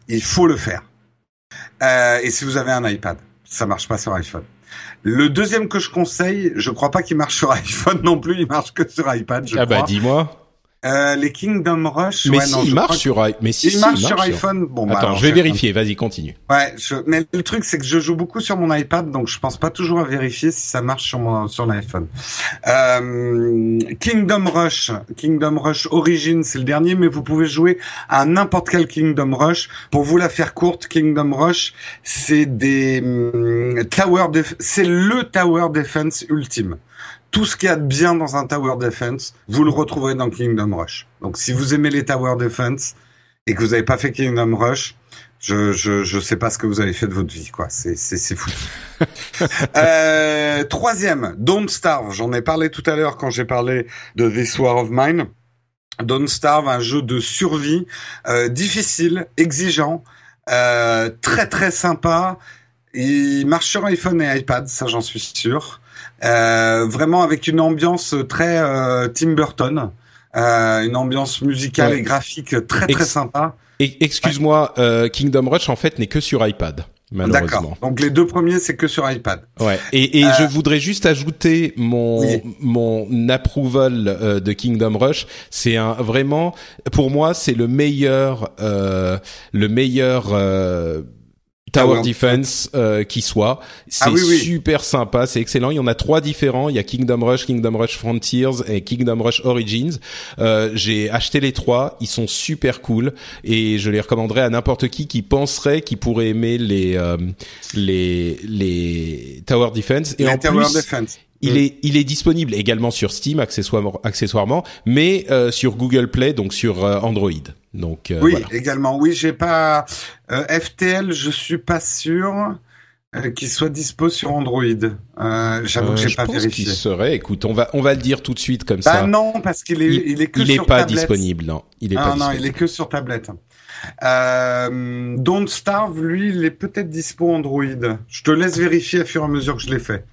il faut le faire. Euh, et si vous avez un iPad, ça marche pas sur iPhone. Le deuxième que je conseille, je crois pas qu'il marche sur iPhone non plus, il marche que sur iPad. Je ah bah dis-moi. Euh, les Kingdom Rush. Mais si, il marche sur, mais si, il, marche sur iPhone. Bon, bah, Attends, je vais vérifier. Vas-y, continue. Ouais, mais le truc c'est que je joue beaucoup sur mon iPad, donc je pense pas toujours à vérifier si ça marche sur mon sur l'iPhone. Euh, Kingdom Rush, Kingdom Rush Origin, c'est le dernier, mais vous pouvez jouer à n'importe quel Kingdom Rush. Pour vous la faire courte, Kingdom Rush, c'est des hum, tower, c'est le tower defense ultime tout ce qu'il y a de bien dans un tower defense, vous le retrouverez dans Kingdom Rush. Donc si vous aimez les tower defense et que vous n'avez pas fait Kingdom Rush, je, je je sais pas ce que vous avez fait de votre vie quoi. C'est c'est c'est fou. euh, troisième, Don't Starve. J'en ai parlé tout à l'heure quand j'ai parlé de This War of Mine. Don't Starve, un jeu de survie euh, difficile, exigeant, euh, très très sympa. Il marche sur iPhone et iPad, ça j'en suis sûr. Euh, vraiment avec une ambiance très euh, Tim Burton, euh, une ambiance musicale et graphique très très sympa. Excuse-moi, euh, Kingdom Rush en fait n'est que sur iPad. D'accord. Donc les deux premiers c'est que sur iPad. Ouais. Et, et je voudrais juste ajouter mon mon approval de Kingdom Rush. C'est un vraiment pour moi c'est le meilleur le meilleur Tower Defense euh, qui soit. C'est ah super sympa, c'est excellent. Il y en a trois différents. Il y a Kingdom Rush, Kingdom Rush Frontiers et Kingdom Rush Origins. Euh, J'ai acheté les trois. Ils sont super cool et je les recommanderais à n'importe qui qui penserait qui pourrait aimer les euh, les les Tower Defense. Et en Tower Defense. Il mm. est, il est disponible également sur Steam accessoirement, accessoirement mais euh, sur Google Play, donc sur euh, Android. Donc euh, oui, également. Oui, j'ai pas FTL, je suis pas sûr qu'il soit dispo sur Android. J'avoue que j'ai pas pense vérifié. Qu'il serait. Écoute, on va on va le dire tout de suite comme bah ça. non, parce qu'il est il, est que il est pas disponible. Non, il est ah, pas non, disponible. il est que sur tablette. Euh, Don't Starve, lui, il est peut-être dispo Android. Je te laisse vérifier à fur et à mesure que je l'ai fait.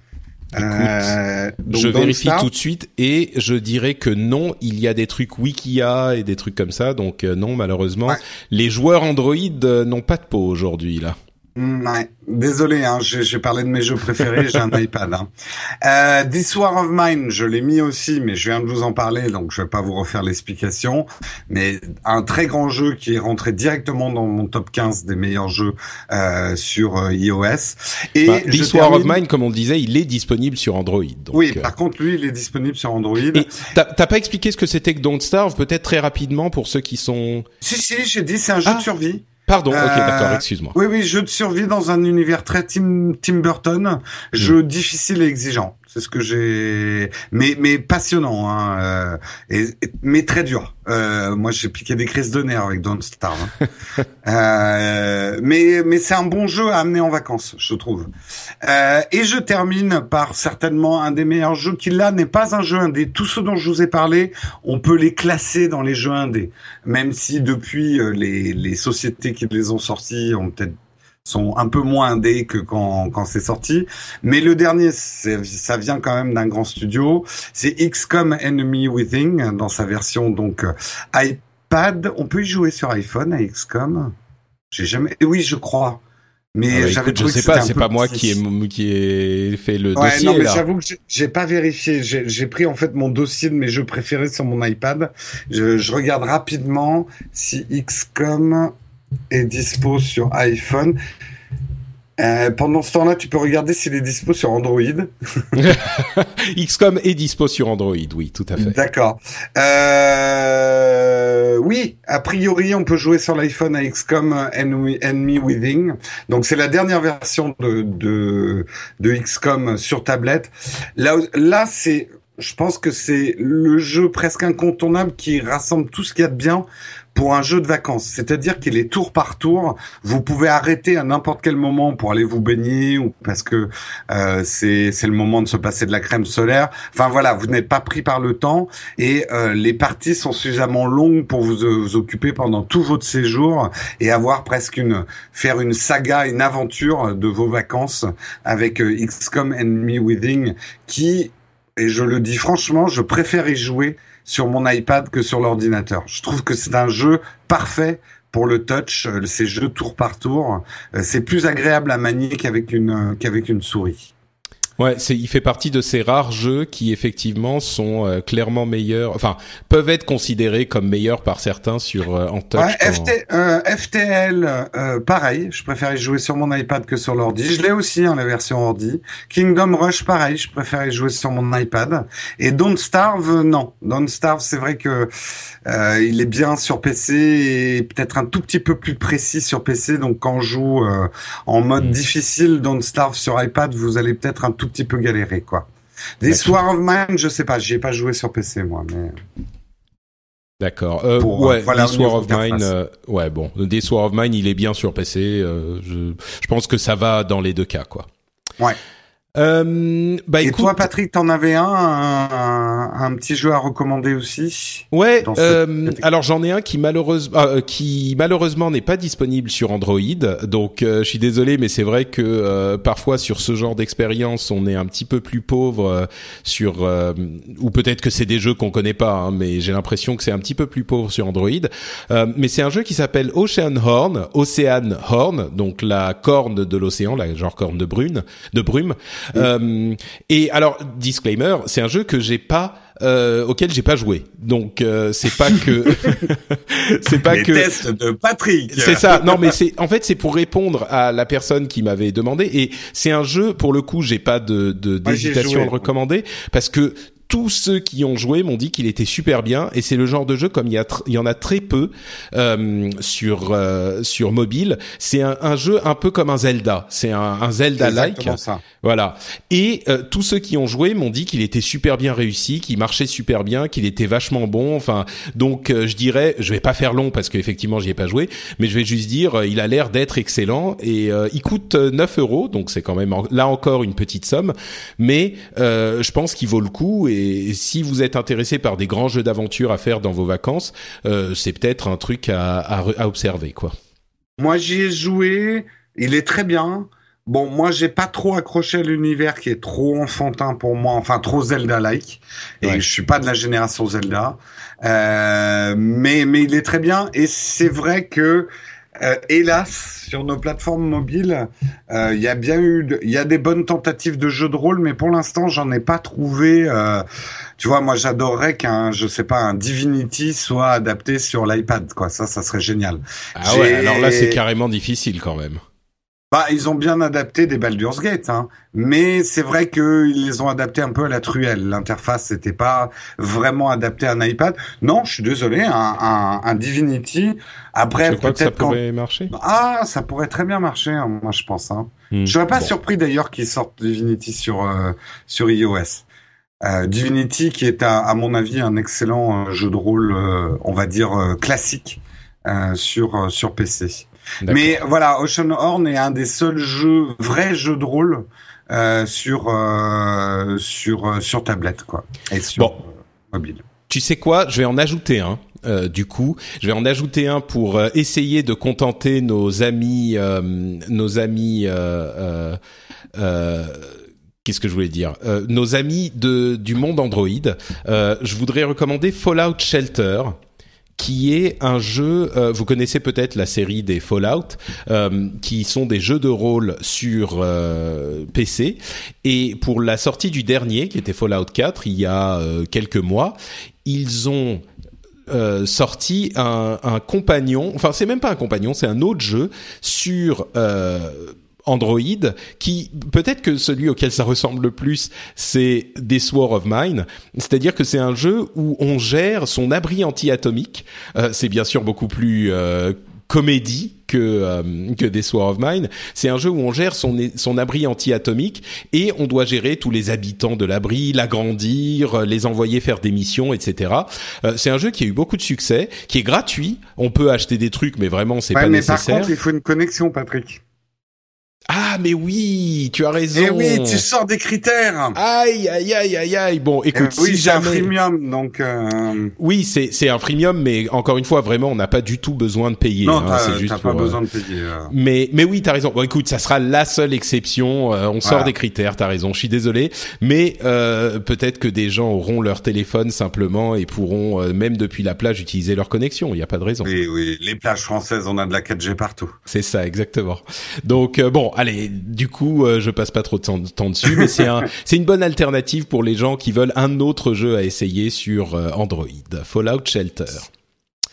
Euh, je vérifie tout de suite et je dirais que non, il y a des trucs Wikia et des trucs comme ça, donc euh, non malheureusement, les joueurs Android euh, n'ont pas de peau aujourd'hui là. Mm, ouais. Désolé, hein, j'ai parlé de mes jeux préférés, j'ai un iPad. Hein. Euh, This War of Mine, je l'ai mis aussi, mais je viens de vous en parler, donc je vais pas vous refaire l'explication. Mais un très grand jeu qui est rentré directement dans mon top 15 des meilleurs jeux euh, sur euh, iOS. Et bah, This War of Mine, comme on le disait, il est disponible sur Android. Donc, oui, euh. par contre, lui, il est disponible sur Android. T'as pas expliqué ce que c'était que Don't Starve, peut-être très rapidement pour ceux qui sont... Si, si, j'ai dit, c'est un jeu de ah. survie. Pardon, ok, d'accord, euh, excuse-moi. Oui, oui, jeu de survie dans un univers très Tim, Tim Burton, jeu hmm. difficile et exigeant. C'est ce que j'ai, mais mais passionnant, hein, euh, et, mais très dur. Euh, moi, j'ai piqué des crises de nerfs avec Don't Starve. Hein. euh, mais mais c'est un bon jeu à amener en vacances, je trouve. Euh, et je termine par certainement un des meilleurs jeux qui là n'est pas un jeu indé. Tous ceux dont je vous ai parlé, on peut les classer dans les jeux indés, même si depuis euh, les les sociétés qui les ont sortis ont peut-être sont un peu moins indés que quand, quand c'est sorti. Mais le dernier, ça vient quand même d'un grand studio. C'est XCOM Enemy Within dans sa version donc euh, iPad. On peut y jouer sur iPhone à XCOM. J'ai jamais. Oui, je crois. Mais ah j'avais je sais pas, c'est pas moi qui ai qui ai fait le ouais, dossier. Non, mais j'avoue que j'ai pas vérifié. J'ai pris en fait mon dossier de mes jeux préférés sur mon iPad. Je, je regarde rapidement si XCOM est dispo sur iPhone. Euh, pendant ce temps-là, tu peux regarder s'il est dispo sur Android. XCOM est dispo sur Android, oui, tout à fait. D'accord. Euh, oui, a priori, on peut jouer sur l'iPhone à XCOM Enemy Within. Donc, c'est la dernière version de, de, de XCOM sur tablette. Là, là c'est, je pense que c'est le jeu presque incontournable qui rassemble tout ce qu'il y a de bien pour un jeu de vacances. C'est-à-dire qu'il est tour par tour. Vous pouvez arrêter à n'importe quel moment pour aller vous baigner ou parce que euh, c'est le moment de se passer de la crème solaire. Enfin voilà, vous n'êtes pas pris par le temps et euh, les parties sont suffisamment longues pour vous, vous, occuper pendant tout votre séjour et avoir presque une faire une saga, une aventure de vos vacances avec euh, XCOM Enemy Within qui et je le dis franchement, je préfère y jouer sur mon iPad que sur l'ordinateur. Je trouve que c'est un jeu parfait pour le touch, euh, ces jeux tour par tour. Euh, c'est plus agréable à manier qu'avec une, euh, qu'avec une souris. Ouais, c'est il fait partie de ces rares jeux qui effectivement sont euh, clairement meilleurs, enfin peuvent être considérés comme meilleurs par certains sur euh, en touch. Ouais, euh, FTL, pareil, je préfère y jouer sur mon iPad que sur l'ordi. Je l'ai aussi hein, la version ordi. Kingdom Rush, pareil, je préfère y jouer sur mon iPad. Et Don't Starve, non. Don't Starve, c'est vrai que il est bien sur PC et peut-être un tout petit peu plus précis sur PC. Donc quand je joue en mode mm. difficile Don't Starve sur iPad, vous allez peut-être un tout petit peu galéré, quoi. This War of Mine, je sais pas, j'y ai pas joué sur PC, moi, mais. D'accord. Euh, ouais, This War of Mine, euh, ouais, bon, This War of Mine, il est bien sur PC. Euh, je, je pense que ça va dans les deux cas, quoi. Ouais. Euh, bah, Et toi, Patrick, t'en avais un, un, petit jeu à recommander aussi Ouais. Euh, alors j'en ai un qui malheureusement, euh, qui malheureusement n'est pas disponible sur Android. Donc euh, je suis désolé, mais c'est vrai que euh, parfois sur ce genre d'expérience, on est un petit peu plus pauvre sur, ou peut-être que c'est des jeux qu'on connaît pas, hein, mais j'ai l'impression que c'est un petit peu plus pauvre sur Android. mais c'est un jeu qui s'appelle Ocean Horn, Ocean Horn, donc la corne de l'océan, la genre corne de brune, de brume. Euh, et alors, disclaimer, c'est un jeu que j'ai pas euh, auquel j'ai pas joué. Donc euh, c'est pas que c'est pas Les que tests de Patrick. C'est ça. Non mais c'est en fait c'est pour répondre à la personne qui m'avait demandé et c'est un jeu pour le coup j'ai pas de d'hésitation à le recommander parce que tous ceux qui ont joué m'ont dit qu'il était super bien et c'est le genre de jeu comme il y, a il y en a très peu euh, sur euh, sur mobile. C'est un, un, jeu un peu comme un Zelda. C'est un, un Zelda-like. Voilà. Et euh, tous ceux qui ont joué m'ont dit qu'il était super bien réussi, qu'il marchait super bien, qu'il était vachement bon. Enfin, donc euh, je dirais, je vais pas faire long parce qu'effectivement j'y ai pas joué, mais je vais juste dire, euh, il a l'air d'être excellent et il coûte 9 euros, donc c'est quand même là encore une petite somme, mais je pense qu'il vaut le coup. Et et si vous êtes intéressé par des grands jeux d'aventure à faire dans vos vacances, euh, c'est peut-être un truc à, à, observer, quoi. Moi, j'y ai joué. Il est très bien. Bon, moi, j'ai pas trop accroché à l'univers qui est trop enfantin pour moi, enfin trop Zelda-like. Et je suis pas de la génération Zelda, euh, mais mais il est très bien. Et c'est vrai que euh, hélas, sur nos plateformes mobiles, euh, il y a bien eu, il y a des bonnes tentatives de jeux de rôle, mais pour l'instant, j'en ai pas trouvé. Euh, tu vois, moi, j'adorerais qu'un, je sais pas, un Divinity soit adapté sur l'iPad, quoi. Ça, ça serait génial. Ah ouais, alors là, c'est carrément difficile quand même. Bah, ils ont bien adapté des Baldur's Gate, hein. mais c'est vrai qu'ils les ont adaptés un peu à la truelle. L'interface n'était pas vraiment adaptée à un iPad. Non, je suis désolé, un, un, Divinity. Après, peut-être ça pourrait marcher? Ah, ça pourrait très bien marcher, hein, moi je pense. Hein. Hmm. Je serais pas surpris d'ailleurs qu'ils sortent Divinity sur euh, sur iOS. Euh, Divinity, qui est à, à, mon avis un excellent euh, jeu de rôle, euh, on va dire euh, classique sur sur PC. Mais voilà, Ocean Horn est un des seuls jeux, vrais jeux de rôle euh, sur euh, sur euh, sur tablette quoi et sur mobile. Tu sais quoi? Je vais en ajouter un. du coup, je vais en ajouter un pour essayer de contenter nos amis, nos amis. Qu'est-ce que je voulais dire? Nos amis de du monde Android. je voudrais recommander Fallout Shelter qui est un jeu, euh, vous connaissez peut-être la série des Fallout, euh, qui sont des jeux de rôle sur euh, PC. Et pour la sortie du dernier, qui était Fallout 4, il y a quelques mois, ils ont sorti un, un, compagnon, enfin c'est même pas un compagnon, c'est un autre jeu sur Android, qui peut-être que celui auquel ça ressemble le plus, c'est This War of Mine, c'est-à-dire que c'est un jeu où on gère son abri anti-atomique. Euh, c'est bien sûr beaucoup plus euh, comédie que euh, que This War of Mine. C'est un jeu où on gère son son abri anti-atomique et on doit gérer tous les habitants de l'abri, l'agrandir, les envoyer faire des missions, etc. c'est un jeu qui a eu beaucoup de succès, qui est gratuit. On peut acheter des trucs, mais vraiment c'est pas mais nécessaire. Par contre, il faut une connexion, Patrick. Ah mais oui, tu as raison. Eh oui, tu sors des critères. Aïe aïe aïe aïe aïe. Bon, écoute, euh, oui, si jamais... un freemium, donc. Euh... Oui, c'est c'est un freemium, mais encore une fois, vraiment, on n'a pas du tout besoin de payer. Non, hein, c'est juste pas euh, besoin de payer. Euh. Mais mais oui, t'as raison. Bon, écoute, ça sera la seule exception. on sort des critères. T'as raison. Je suis désolé, mais peut-être que des gens auront leur téléphone simplement et pourront même depuis la plage utiliser leur connexion. Il n'y a pas de raison. Oui oui, les plages françaises, on a de la 4G partout. C'est ça, exactement. Donc bon, allez, du coup, euh, je passe pas trop de temps, dessus, mais c'est un, c'est une bonne alternative pour les gens qui veulent un autre jeu à essayer sur euh, Android, Fallout Shelter.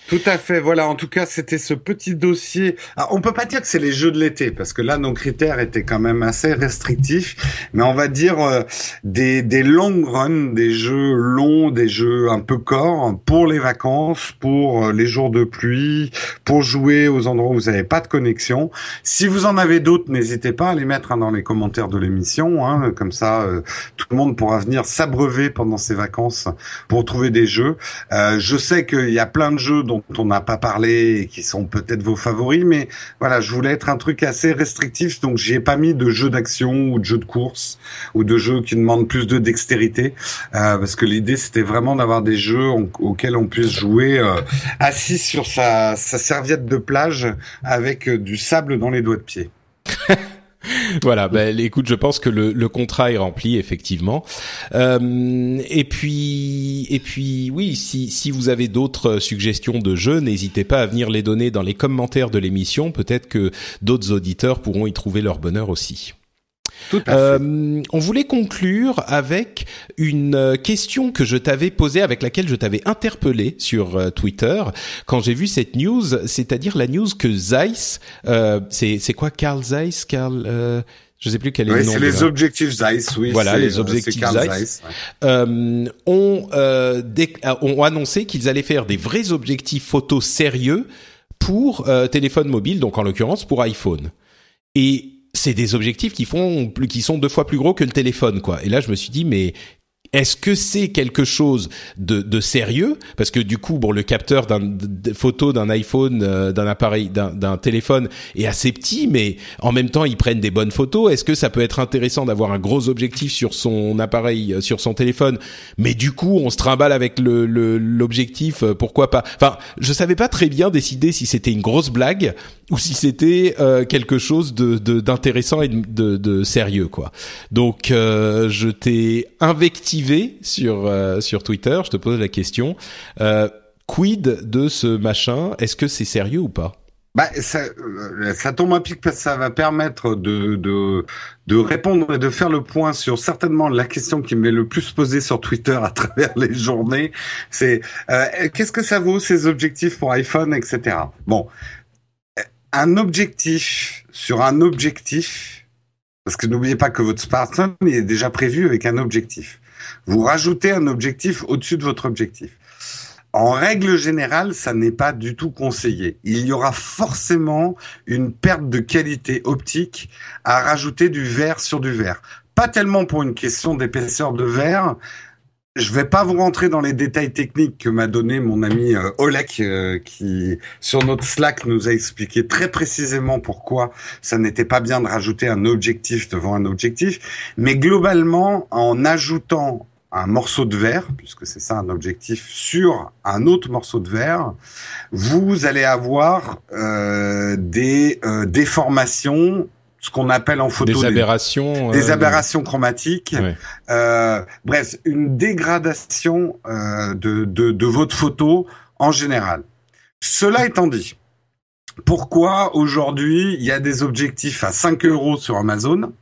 Tout à fait. Voilà. En tout cas, c'était ce petit dossier. Alors, on peut pas dire que c'est les jeux de l'été parce que là, nos critères étaient quand même assez restrictifs. Mais on va dire euh, des des long runs, des jeux longs, des jeux un peu corps pour les vacances, pour euh, les jours de pluie, pour jouer aux endroits où vous n'avez pas de connexion. Si vous en avez d'autres, n'hésitez pas à les mettre hein, dans les commentaires de l'émission. Hein, comme ça, euh, tout le monde pourra venir s'abreuver pendant ses vacances pour trouver des jeux. je sais qu'il y a plein de jeux dont on n'a pas parlé et qui sont peut-être vos favoris, mais voilà, je voulais être un truc assez restrictif, donc j'ai pas mis de jeux d'action ou de jeux de course ou de jeux qui demandent plus de dextérité, euh, parce que l'idée c'était vraiment d'avoir des jeux auxquels on puisse jouer euh, assis sur sa, sa serviette de plage avec euh, du sable dans les doigts de pied. voilà, ben, écoute, je pense que le, contrat est rempli effectivement. Euh, et puis, et puis, oui, si, si vous avez d'autres suggestions de jeux, n'hésitez pas à venir les donner dans les commentaires de l'émission. Peut-être que d'autres auditeurs pourront y trouver leur bonheur aussi. Euh, on voulait conclure avec une euh, question que je t'avais posée, avec laquelle je t'avais interpellé sur euh, Twitter quand j'ai vu cette news, c'est-à-dire la news que Zeiss, euh, c'est c'est quoi Carl Zeiss, Carl euh, je sais plus quel est le nom. C'est les objectifs Zeiss, oui. Voilà, les objectifs Zeiss, euh, ont, euh, ont annoncé qu'ils allaient faire des vrais objectifs photo sérieux pour euh, téléphone mobile, donc en l'occurrence pour iPhone. Et c'est des objectifs qui font qui sont deux fois plus gros que le téléphone, quoi. Et là, je me suis dit, mais est-ce que c'est quelque chose de, de, sérieux? Parce que du coup, bon, le capteur d'un photo d'un iPhone, euh, d'un appareil, d'un téléphone est assez petit, mais en même temps, ils prennent des bonnes photos. Est-ce que ça peut être intéressant d'avoir un gros objectif sur son appareil, euh, sur son téléphone, mais du coup, on se trimballe avec le l'objectif euh, Pourquoi pas? Enfin, je savais pas très bien décider si c'était une grosse blague ou si c'était quelque chose de d'intéressant et de, de, sérieux, quoi. Donc, je t'ai invectivé sur euh, sur Twitter. Je te pose la question. Euh, quid de ce machin? Est-ce que c'est sérieux ou pas? Bah, ça, euh, tombe à pic parce que ça va permettre de, de, de répondre et de faire le point sur certainement la question qui m'est le plus posée sur Twitter à travers les journées. C'est qu'est-ce que ça vaut ces objectifs pour iPhone, etc. Bon, un objectif sur un objectif, parce que n'oubliez pas que votre smartphone est déjà prévu avec un objectif. Vous rajoutez un objectif au-dessus de votre objectif. En règle générale, ça n'est pas du tout conseillé. Il y aura forcément une perte de qualité optique à rajouter du verre sur du verre. Pas tellement pour une question d'épaisseur de verre, je vais pas vous rentrer dans les détails techniques que m'a donné mon ami euh, Olek, euh, qui sur notre Slack nous a expliqué très précisément pourquoi ça n'était pas bien de rajouter un objectif devant un objectif. Mais globalement, en ajoutant un morceau de verre, puisque c'est ça un objectif, sur un autre morceau de verre, vous allez avoir euh, des déformations ce qu'on appelle en photo des aberrations, des, euh, aberrations chromatiques. Euh, bref, une dégradation euh, de, de, de votre photo en général. Cela étant dit, pourquoi aujourd'hui il y a des objectifs à 5 euros sur Amazon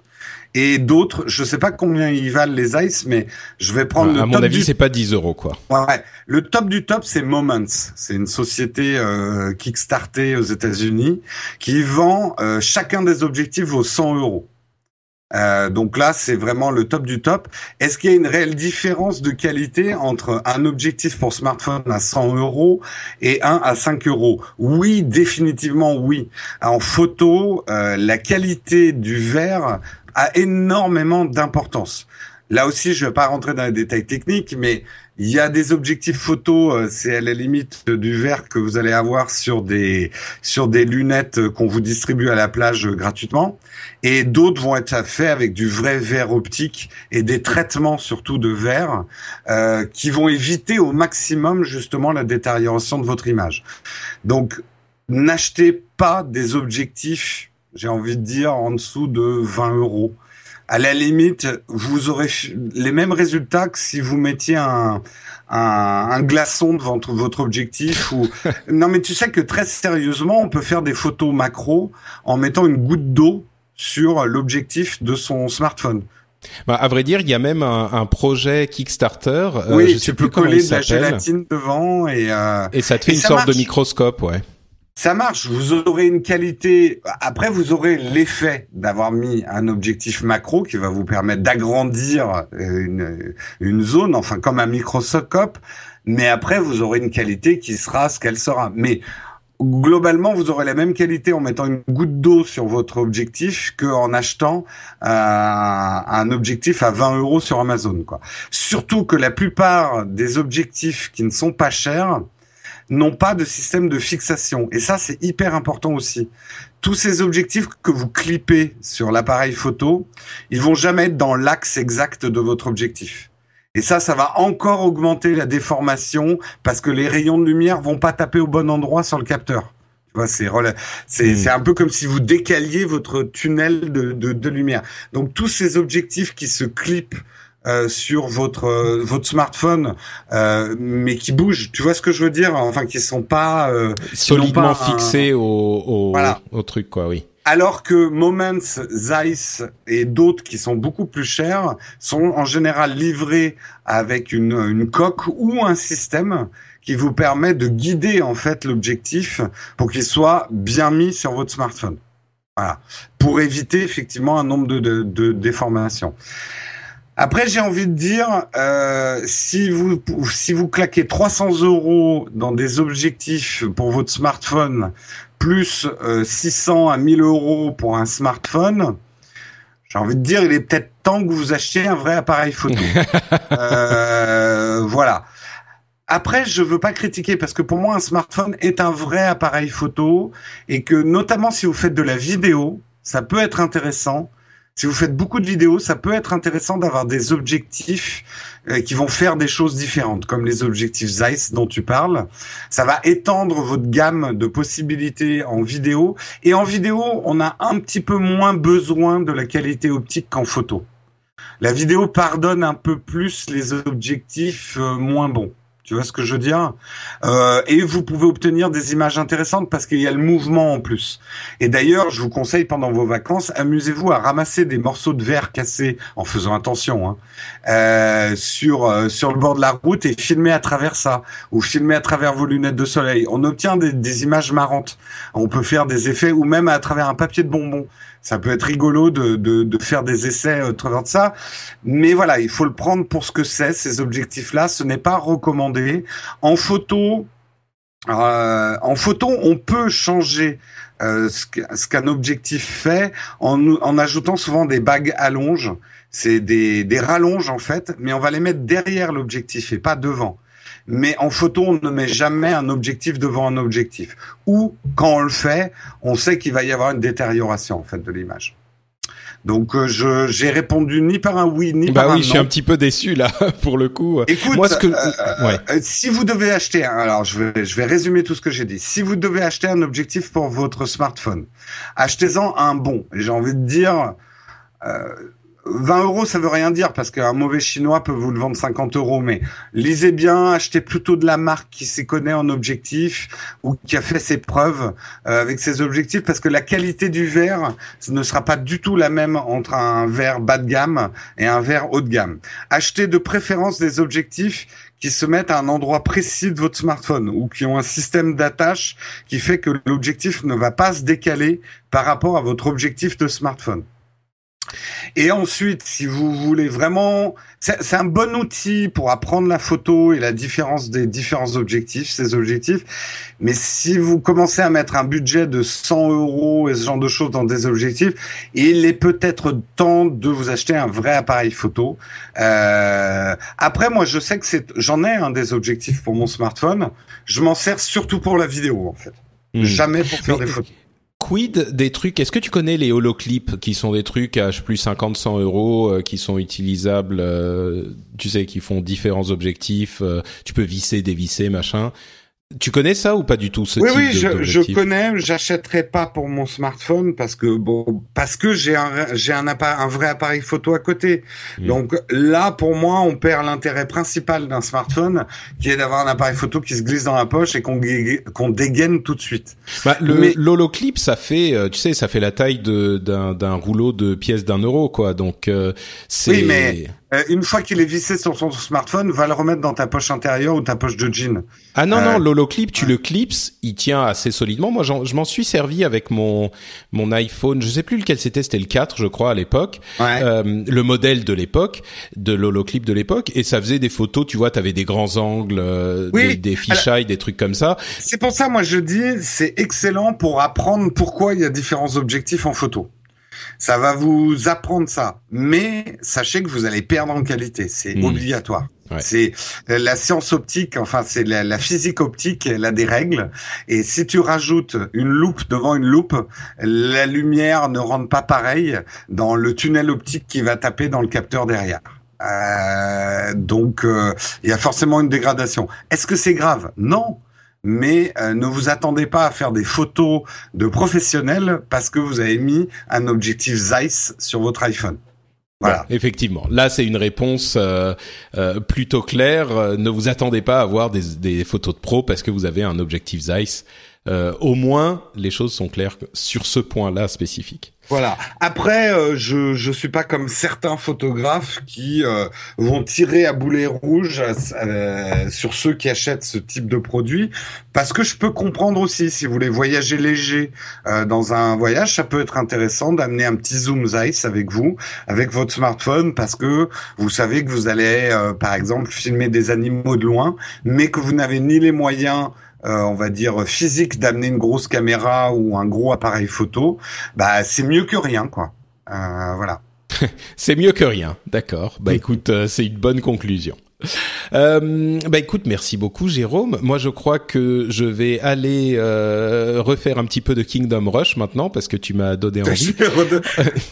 et d'autres, je sais pas combien ils valent les Ice, mais je vais prendre. à mon avis, c'est pas 10 euros quoi. Ouais, le top du top, c'est Moments. C'est une société euh, kickstartée aux États-Unis qui vend euh, chacun des objectifs aux 100 euros. Euh, donc là, c'est vraiment le top du top. Est-ce qu'il y a une réelle différence de qualité entre un objectif pour smartphone à 100 euros et un à 5 euros? Oui, définitivement oui. En photo, euh, la qualité du verre a énormément d'importance. Là aussi, je ne vais pas rentrer dans les détails techniques, mais il y a des objectifs photo, euh, c'est à la limite du verre que vous allez avoir sur des sur des lunettes qu'on vous distribue à la plage gratuitement, et d'autres vont être faits avec du vrai verre optique et des traitements surtout de verre euh, qui vont éviter au maximum justement la détérioration de votre image. Donc, n'achetez pas des objectifs j'ai envie de dire, en dessous de 20 euros. À la limite, vous aurez les mêmes résultats que si vous mettiez un, un, glaçon devant votre objectif. Ou... non, mais tu sais que très sérieusement, on peut faire des photos macro en mettant une goutte d'eau sur l'objectif de son smartphone. Bah, à vrai dire, il y a même un, projet Kickstarter. Euh, oui, tu peux coller de la gélatine devant et euh, et ça te fait une sorte de microscope, ouais. Ça marche, vous aurez une qualité. Après, vous aurez l'effet d'avoir mis un objectif macro qui va vous permettre d'agrandir euh, une, une zone, enfin comme un microscope. Mais après, vous aurez une qualité qui sera ce qu'elle sera. Mais globalement, vous aurez la même qualité en mettant une goutte d'eau sur votre objectif qu'en achetant euh, un objectif à 20 euros sur Amazon. Quoi. Surtout que la plupart des objectifs qui ne sont pas chers n'ont pas de système de fixation. Et ça, c'est hyper important aussi. Tous ces objectifs que vous clippez sur l'appareil photo, ils vont jamais être dans l'axe exact de votre objectif. Et ça, ça va encore augmenter la déformation parce que les rayons de lumière vont pas taper au bon endroit sur le capteur. C'est hmm. c'est un peu comme si vous décaliez votre tunnel de, de, de lumière. Donc tous ces objectifs qui se clippent euh, sur votre euh, votre smartphone, euh, mais qui bougent. Tu vois ce que je veux dire? Enfin, qui sont pas solidement fixés au au, au truc, quoi. Oui. Alors que Moments, Zeiss et d'autres qui sont beaucoup plus chers sont en général livrés avec une, une coque ou un système qui vous permet de guider en fait l'objectif pour qu'il soit bien mis sur votre smartphone. Voilà. Pour éviter effectivement un nombre de, de, de déformations. Après, j'ai envie de dire, euh, si vous si vous claquez 300 euros dans des objectifs pour votre smartphone, plus 600 euh, à 1000 euros pour un smartphone, j'ai envie de dire, il est peut-être temps que vous achetiez un vrai appareil photo. euh, voilà. Après, je veux pas critiquer parce que pour moi, un smartphone est un vrai appareil photo et que notamment si vous faites de la vidéo, ça peut être intéressant si vous faites beaucoup de vidéos, ça peut être intéressant d'avoir des objectifs euh, qui vont faire des choses différentes, comme les objectifs Zeiss dont tu parles. Ça va étendre votre gamme de possibilités en vidéo. Et en vidéo, on a un petit peu moins besoin de la qualité optique qu'en photo. La vidéo pardonne un peu plus les objectifs euh, moins bons. Tu vois ce que je veux dire? Euh, Et vous pouvez obtenir des images intéressantes parce qu'il y a le mouvement en plus. Et d'ailleurs, je vous conseille pendant vos vacances, amusez-vous à ramasser des morceaux de verre cassés en faisant attention hein, euh, sur euh, sur le bord de la route et filmer à travers ça ou filmer à travers vos lunettes de soleil. On obtient des, des images marrantes. On peut faire des effets ou même à travers un papier de bonbon ça peut être rigolo de, de, de faire des essais au travers de ça. Mais voilà, il faut le prendre pour ce que c'est, ces objectifs-là. Ce n'est pas recommandé. En photo, euh, en photo, on peut changer euh, ce qu'un objectif fait en, en ajoutant souvent des bagues allonges. C'est des, des rallonges en fait, mais on va les mettre derrière l'objectif et pas devant mais en photo, on ne met jamais un objectif devant un objectif. Ou quand on le fait, on sait qu'il va y avoir une détérioration en fait de l'image. Donc euh, je j'ai répondu ni par un oui ni bah par un non. oui, je suis un petit peu déçu là pour le coup. Écoute, moi ce que euh, ouais. euh, si vous devez acheter, alors je vais je vais résumer tout ce que j'ai dit. Si vous devez acheter un objectif pour votre smartphone, achetez-en un bon. J'ai envie de dire. Euh, 20 euros, ça veut rien dire parce qu'un mauvais chinois peut vous le vendre 50 euros. Mais lisez bien, achetez plutôt de la marque qui s'y connaît en objectif ou qui a fait ses preuves euh, avec ses objectifs parce que la qualité du verre ne sera pas du tout la même entre un verre bas de gamme et un verre haut de gamme. Achetez de préférence des objectifs qui se mettent à un endroit précis de votre smartphone ou qui ont un système d'attache qui fait que l'objectif ne va pas se décaler par rapport à votre objectif de smartphone. Et ensuite, si vous voulez vraiment, c'est un bon outil pour apprendre la photo et la différence des différents objectifs, ces objectifs. Mais si vous commencez à mettre un budget de 100 euros et ce genre de choses dans des objectifs, il est peut-être temps de vous acheter un vrai appareil photo. Euh, après, moi, je sais que c'est, j'en ai un des objectifs pour mon smartphone. Je m'en sers surtout pour la vidéo, en fait. Mmh. Jamais pour faire Mais, des photos. Quid des trucs? Est-ce que tu connais les holoclips qui sont des trucs à plus 50 100 euros euh, qui sont utilisables euh, Tu sais, qui font différents objectifs. Euh, tu peux visser, dévisser, machin? Tu connais ça ou pas du tout ce oui, type oui, je, je, connais. J'achèterai pas pour mon smartphone parce que bon, parce que j'ai un j'ai un, appareil, un vrai appareil photo à côté. Donc là, pour moi, on perd l'intérêt principal d'un smartphone, qui est d'avoir un appareil photo qui se glisse dans la poche et qu'on qu'on dégaine tout de suite. Bah, le Mais- l'holoclip, ça fait, euh, tu sais, ça fait la taille de d'un d'un rouleau de pièces d'un euro, quoi. Donc euh, c'est. Oui, mais- Euh, une fois qu'il est vissé sur son smartphone, va le remettre dans ta poche intérieure ou ta poche de jean. Ah non, Euh, non, l'holoclip, tu le clips, il tient assez solidement. Moi, je m'en suis servi avec mon mon iPhone, je sais plus lequel c'était, c'était le 4, je crois, à l'époque. Ouais. Euh, le modèle de l'époque, de l'holoclip de l'époque, et ça faisait des photos, tu vois, t'avais des grands angles, euh, Oui, des, des fisheye, des trucs comme ça. C'est pour ça, moi, je dis, c'est excellent pour apprendre pourquoi il y a différents objectifs en photo. Ça va vous apprendre ça. Mais sachez que vous allez perdre en qualité. C'est Mm. obligatoire. Ouais. C'est euh, la science optique, enfin c'est la, la physique optique, elle a des règles. Et si tu rajoutes une loupe devant une loupe, la lumière ne rentre pas pareil dans le tunnel optique qui va taper dans le capteur derrière. Euh, donc euh, il y a forcément une dégradation. Est-ce que c'est grave? Non. Mais euh, ne vous attendez pas à faire des photos de professionnels parce que vous avez mis un objectif Zeiss sur votre iPhone. Voilà. Ouais, effectivement. Là, c'est une réponse euh, euh, plutôt claire. Ne vous attendez pas à avoir des, photos de pro parce que vous avez un objectif Zeiss. Au moins, les choses sont claires sur ce point-là spécifique. Voilà. Après, euh, je je suis pas comme certains photographes qui euh, vont tirer à boulet rouge euh, sur ceux qui achètent ce type de produit, parce que je peux comprendre aussi si vous voulez voyager léger euh, dans un voyage, ça peut être intéressant d'amener un petit zoom avec vous, avec votre smartphone, parce que vous savez que vous allez, euh, par exemple, filmer des animaux de loin, mais que vous n'avez ni les moyens euh, on va dire physique d'amener une grosse caméra ou un gros appareil photo, bah c'est mieux que rien quoi. Euh, voilà. C'est mieux que rien, d'accord. Bah écoute, euh, c'est une bonne conclusion. Euh, bah écoute, merci beaucoup Jérôme. Moi je crois que je vais aller euh, refaire un petit peu de Kingdom Rush maintenant parce que tu m'as donné envie.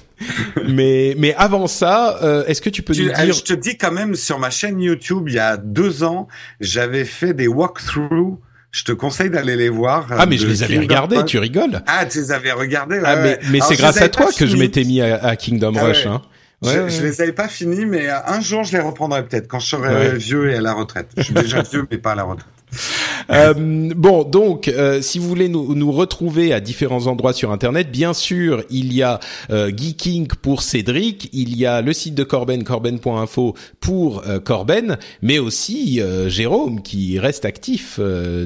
mais mais avant ça, euh, est-ce que tu peux Tu- nous euh, dire Je te dis quand même sur ma chaîne YouTube, il y a deux ans, j'avais fait des walkthroughs. Je te conseille d'aller les voir. Ah mais je les avais Kingdom regardés, Rush. tu rigoles. Ah, tu les avais regardés. ouais, ah mais ouais. c'est grâce à toi que je m'étais mis à, à Kingdom Ah Rush. ouais. Hein. je, je, les avais pas finis, mais un jour je les reprendrai peut-être quand je serai vieux et à la retraite. Je suis déjà vieux, mais pas à la retraite. Euh, bon, donc, euh, si vous voulez nous, nous, retrouver à différents endroits sur Internet, bien sûr, il y a euh, Geeking pour Cédric, il y a le site de Corben, corben.info pour euh, Corben, mais aussi Jérôme qui reste actif.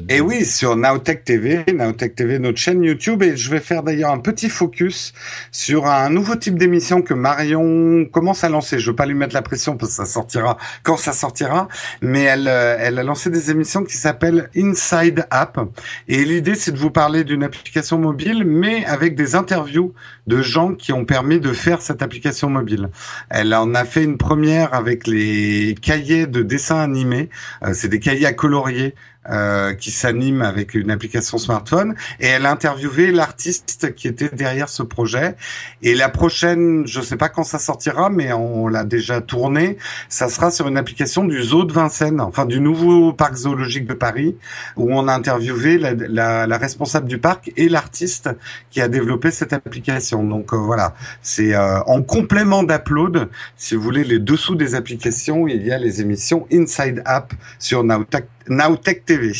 Et oui, sur Nowtech TV, Nowtech TV, notre chaîne YouTube, et je vais faire d'ailleurs un petit focus sur un nouveau type d'émission que Marion commence à lancer. Je veux pas lui mettre la pression parce que ça sortira quand ça sortira, mais elle, elle a lancé des émissions qui s'appellent Inside App. Et l'idée, c'est de vous parler d'une application mobile, mais avec des interviews de gens qui ont permis de faire cette application mobile. Elle en a fait une première avec les cahiers de dessin animés. Euh, c'est des cahiers à colorier euh, qui s'anime avec une application smartphone et elle a interviewé l'artiste qui était derrière ce projet et la prochaine je sais pas quand ça sortira mais on l'a déjà tourné ça sera sur une application du zoo de Vincennes enfin du nouveau parc zoologique de Paris où on a interviewé la, la, la responsable du parc et l'artiste qui a développé cette application donc euh, voilà. C'est euh, en complément d'Upload si vous voulez les dessous des applications il y a les émissions Inside App sur Nowtech Nowtech TV.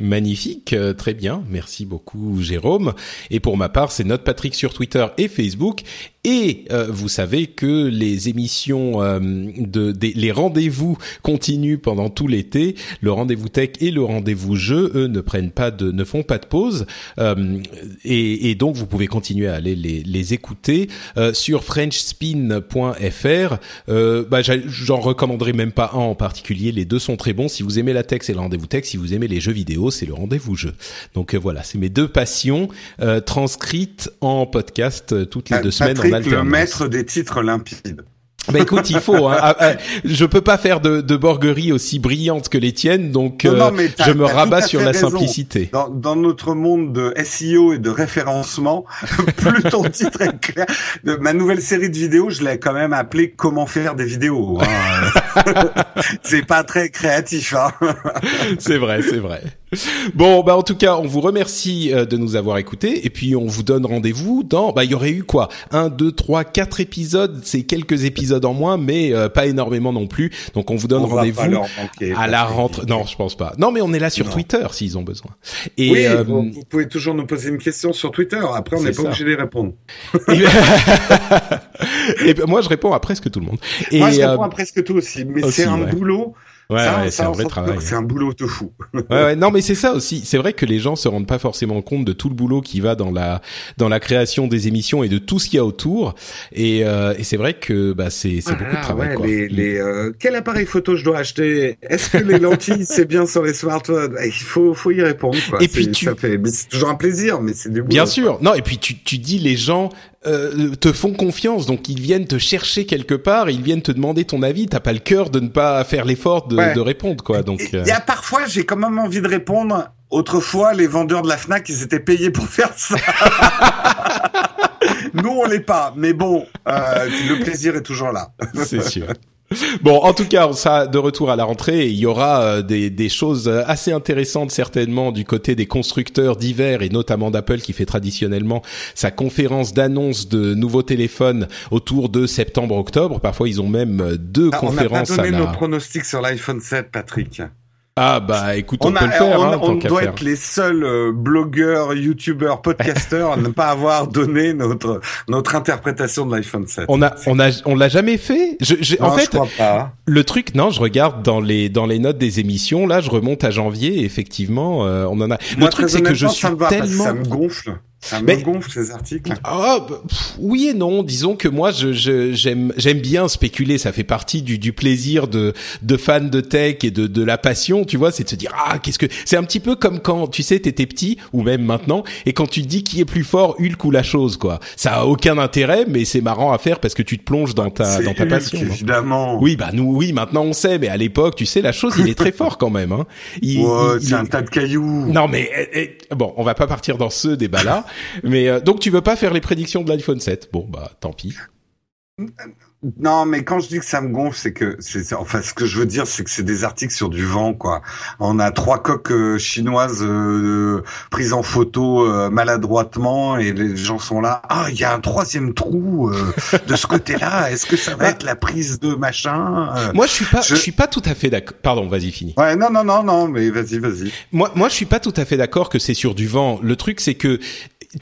Magnifique, euh, très bien, merci beaucoup Jérôme. Et pour ma part, c'est Note Patrick sur Twitter et Facebook. Et euh, vous savez que les émissions euh, de, les rendez-vous continuent pendant tout l'été. Le rendez-vous tech et le rendez-vous jeu, eux, ne prennent pas de, ne font pas de pause. Et, et, donc vous pouvez continuer à aller les, les écouter sur FrenchSpin.fr. bah, j'en recommanderai même pas un en particulier. Les deux sont très bons. Si vous aimez la tech, c'est le rendez-vous tech. Si vous aimez les jeux vidéo, c'est le rendez-vous jeu. Donc euh, voilà, c'est mes deux passions euh, transcrites en podcast euh, toutes les deux semaines en alternance. le maître des titres limpides. Bah écoute, il faut. Hein. Ah, ah, je peux pas faire de, de borguerie aussi brillante que les tiennes, donc je me rabats sur la simplicité. Dans, dans, notre monde de SEO et de référencement, plus ton titre est clair. De, ma nouvelle série de vidéos, je l'ai quand même appelée Comment faire des vidéos. Hein. c'est pas très créatif. Hein. c'est vrai, c'est vrai. Bon, bah en tout cas, on vous remercie euh, de nous avoir écoutés et puis on vous donne rendez-vous dans. Bah il y aurait eu quoi? Un, deux, trois, quatre épisodes. C'est quelques épisodes en moins, mais euh, pas énormément non plus. Donc on vous donne rendez-vous à la rentrée. Non, je pense pas. Non, mais on est là sur Twitter s'ils ont besoin. Et oui, euh, vous, pouvez toujours nous poser une question sur Twitter. Après, on n'est pas obligé d'y répondre. et, ben, moi, je réponds à presque tout le monde. Et, moi, je réponds à presque tout aussi, mais c'est un boulot Ouais, c'est un vrai travail. C'est un boulot de fou. ouais, ouais, non, mais c'est ça aussi. C'est vrai que les gens se rendent pas forcément compte de tout le boulot qui va dans la dans la création des émissions et de tout ce qu'il y a autour. Et, euh, et c'est vrai que bah c'est c'est beaucoup de travail. quoi. Les, les euh, quel appareil photo je dois acheter? Est-ce que les lentilles c'est bien sur les smartphones? Il faut faut y répondre. Quoi. Et puis tu... ça fait c'est toujours un plaisir, mais c'est du boulot. Bien sûr. Non, et puis tu tu dis les gens euh, te font confiance, donc ils viennent te chercher quelque part, ils viennent te demander ton avis. T'as pas le cœur de ne pas faire l'effort de, de, répondre, quoi. Donc il y a parfois, j'ai quand même envie de répondre. Autrefois, les vendeurs de la Fnac, ils étaient payés pour faire ça. Nous, on l'est pas, mais bon, euh, le plaisir est toujours là. C'est sûr. Bon, en tout cas, on sera de retour à la rentrée. il y aura euh, des, des, choses assez intéressantes certainement du côté des constructeurs divers et notamment d'Apple qui fait traditionnellement sa conférence d'annonce de nouveaux téléphones autour de septembre-octobre. Parfois, ils ont même deux conférences. On a pas donné nos pronostics sur l'iPhone 7, Patrick. Ah bah écoute, on, peut le faire. On, hein, on doit être les seuls euh, blogueurs, youtubeurs, podcasteurs à ne pas avoir donné notre notre interprétation de l'iPhone 7. On a on a on l'a jamais fait? Je, en fait, je crois pas. le truc, non, je regarde dans les dans les notes des émissions. Là, je remonte à janvier. Et effectivement, euh, on en a. Moi, le truc, c'est que je suis ça me va tellement. ça me gonfle. Ça me gonfle ces articles? Ah, bah, oui et non. Disons que moi, je, j'aime, j'aime bien spéculer. Ça fait partie du, du plaisir de, de fans de tech et de, de la passion. Tu vois, c'est de se dire ah qu'est-ce que c'est un petit peu comme quand tu sais t'étais petit ou même maintenant et quand tu te dis qui est plus fort, Hulk ou la chose quoi. Ça a aucun intérêt, mais c'est marrant à faire parce que tu te plonges dans ta dans ta Hulk, passion. Évidemment. Oui, bah nous, oui, maintenant on sait, mais à l'époque, tu sais, la chose, il est très fort quand même. Hein. Il, il, c'est un tas de cailloux. Non, mais eh, eh, bon, on va pas partir dans ce débat-là. Mais euh, donc tu veux pas faire les prédictions de l'iPhone 7 Bon bah tant pis. Non, mais quand je dis que ça me gonfle, c'est que c'est enfin ce que je veux dire, c'est que c'est des articles sur du vent, quoi. On a trois coques euh, chinoises euh, prises en photo euh, maladroitement et les gens sont là. Ah, il y a un troisième trou de ce côté-là. Est-ce que ça va être la prise de machin Moi, je suis pas, je... suis pas tout à fait d'accord. Pardon, vas-y, fini. Ouais, non, non, non, non, mais vas-y, vas-y. Moi, moi, je suis pas tout à fait d'accord que c'est sur du vent. Le truc, c'est que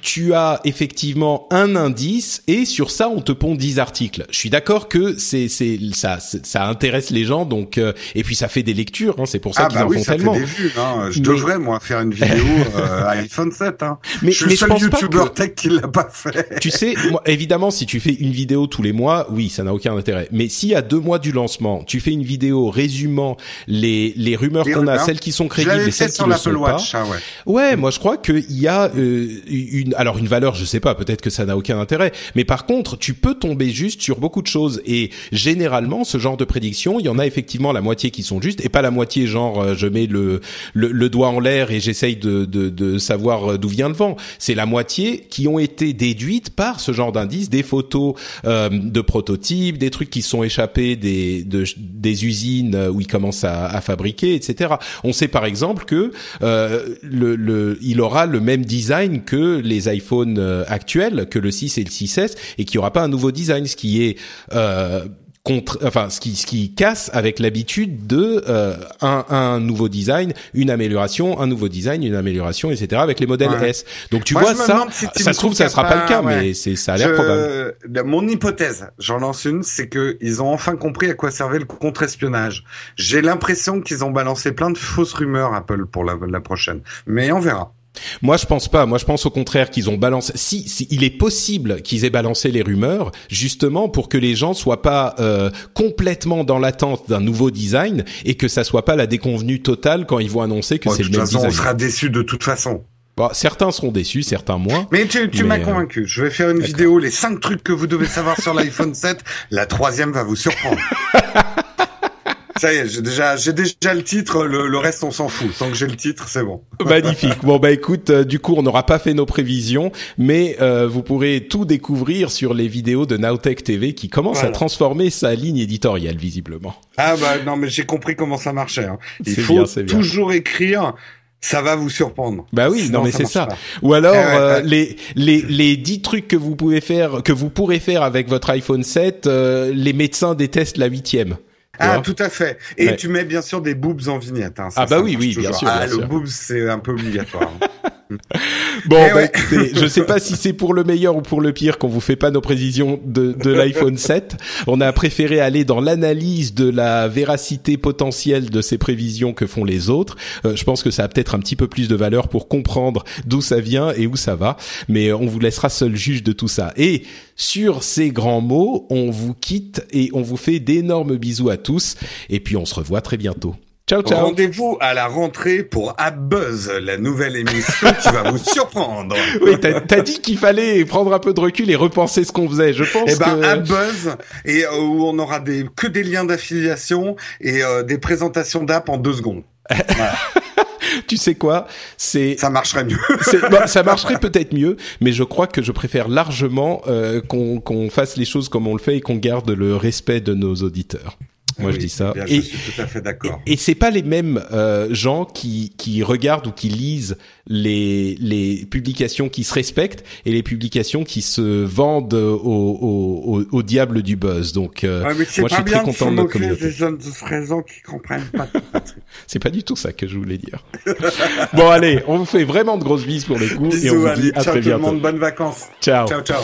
tu as effectivement un indice et sur ça on te pond 10 articles. Je suis d'accord que c'est c'est ça ça intéresse les gens donc euh, et puis ça fait des lectures hein, c'est pour ça ah qu'ils bah en oui, font ça tellement. Fait des vues, hein. Je devrais moi faire une vidéo euh, iPhone 7 hein. Mais, je suis mais le seul youtubeur que... tech qui l'a pas fait. Tu sais, moi, évidemment, si tu fais une vidéo tous les mois, oui, ça n'a aucun intérêt. Mais si à deux mois du lancement, tu fais une vidéo résumant les les rumeurs qu'on a, celles qui sont crédibles et celles qui ne sont Watch, pas. Ah ouais. ouais, moi je crois qu'il y a euh, une alors une valeur, je sais pas, peut-être que ça n'a aucun intérêt, mais par contre, tu peux tomber juste sur beaucoup de choses et généralement ce genre de prédiction, il y en a effectivement la moitié qui sont justes et pas la moitié genre euh, je mets le le, le doigt en l'air et j'essaye de, de de savoir d'où vient le vent. C'est la moitié qui ont été déduites par ce genre d'indices, des photos euh, de prototypes, des trucs qui sont échappés des de, des usines où ils commencent à, à fabriquer, etc. On sait par exemple que euh, le, le, il aura le même design que les iPhones euh, actuels, que le 6 et le 6S, et qu'il n'y aura pas un nouveau design, ce qui est euh, contre, enfin, ce qui, ce qui casse avec l'habitude de euh, un, un nouveau design, une amélioration, un nouveau design, une amélioration, etc. avec les modèles Ouais. S. Donc tu Moi, vois ça, si tu ça se trouve ça sera pas le cas, mais c'est ça a l'air probable. Mon hypothèse, j'en lance une, c'est que ils ont enfin compris à quoi servait le contre-espionnage. J'ai l'impression qu'ils ont balancé plein de fausses rumeurs Apple pour la, la prochaine, mais on verra. Moi, je pense pas. Moi, je pense au contraire qu'ils ont balancé. Si, si il est possible qu'ils aient balancé les rumeurs, justement pour que les gens soient pas euh, complètement dans l'attente d'un nouveau design et que ça soit pas la déconvenue totale quand ils vont annoncer que Bon, c'est le même façon, on design. sera déçus de toute façon. Bon, certains seront déçus, certains moins. Mais tu, tu m'as euh, convaincu. Je vais faire une vidéo, les cinq trucs que vous devez savoir sur l'iPhone 7. La troisième va vous surprendre. Ça y est, j'ai déjà, j'ai déjà le titre. Le, le reste, on s'en fout. Tant que j'ai le titre, c'est bon. Magnifique. Bon bah écoute, euh, du coup on n'aura pas fait nos prévisions, mais euh, vous pourrez tout découvrir sur les vidéos de Nowtech TV qui commence à transformer sa ligne éditoriale visiblement. Ah bah non, mais j'ai compris comment ça marchait. hein. Il faut bien, c'est bien. toujours écrire. Ça va vous surprendre. Bah oui, Sinon, non mais c'est ça. pas. Ou alors Eh euh, les les les dix trucs que vous pouvez faire que vous pourrez faire avec votre iPhone 7, euh, les médecins détestent la huitième. Ah, tout à fait. Et Ouais. tu mets bien sûr des boobs en vignette. Hein. Ça, Ah bah ça oui, oui, bien sûr, Ah, le boobs, c'est un peu obligatoire. Bon, Eh bah, ouais. écoutez, je sais pas si c'est pour le meilleur ou pour le pire qu'on vous fait pas nos prévisions de, de l'iPhone 7. On a préféré aller dans l'analyse de la véracité potentielle de ces prévisions que font les autres. Euh, je pense que ça a peut-être un petit peu plus de valeur pour comprendre d'où ça vient et où ça va. Mais euh, on vous laissera seul juge de tout ça. Et sur ces grands mots, on vous quitte et on vous fait d'énormes bisous à tous. Et puis on se revoit très bientôt. Ciao, ciao. Rendez-vous à la rentrée pour Buzz, la nouvelle émission qui va vous surprendre. Oui, t'as dit qu'il fallait prendre un peu de recul et repenser ce qu'on faisait. Je pense Eh ben, que... à Buzz, et euh, où on aura des que des liens d'affiliation et euh, des présentations d'app en deux secondes. Voilà. tu sais quoi? C'est Ça marcherait mieux. bon, ça marcherait peut-être mieux, mais je crois que je préfère largement euh, qu'on qu'on fasse les choses comme on le fait et qu'on garde le respect de nos auditeurs. Moi, je dis ça. bien, Et- je suis tout à fait d'accord. Et c'est pas les mêmes euh, gens qui qui regardent ou qui lisent les les publications qui se respectent et les publications qui se vendent au au, au, au diable du buzz. Donc euh, Ouais, c'est moi, je suis très content de notre communauté. des jeunes de 13 ans qui comprennent pas tout. c'est pas du tout ça que je voulais dire. bon allez, on vous fait vraiment de grosses bises pour les coups et on vous allez, dit à ciao très tout le bientôt. monde, bonnes vacances. Ciao. Ciao, ciao.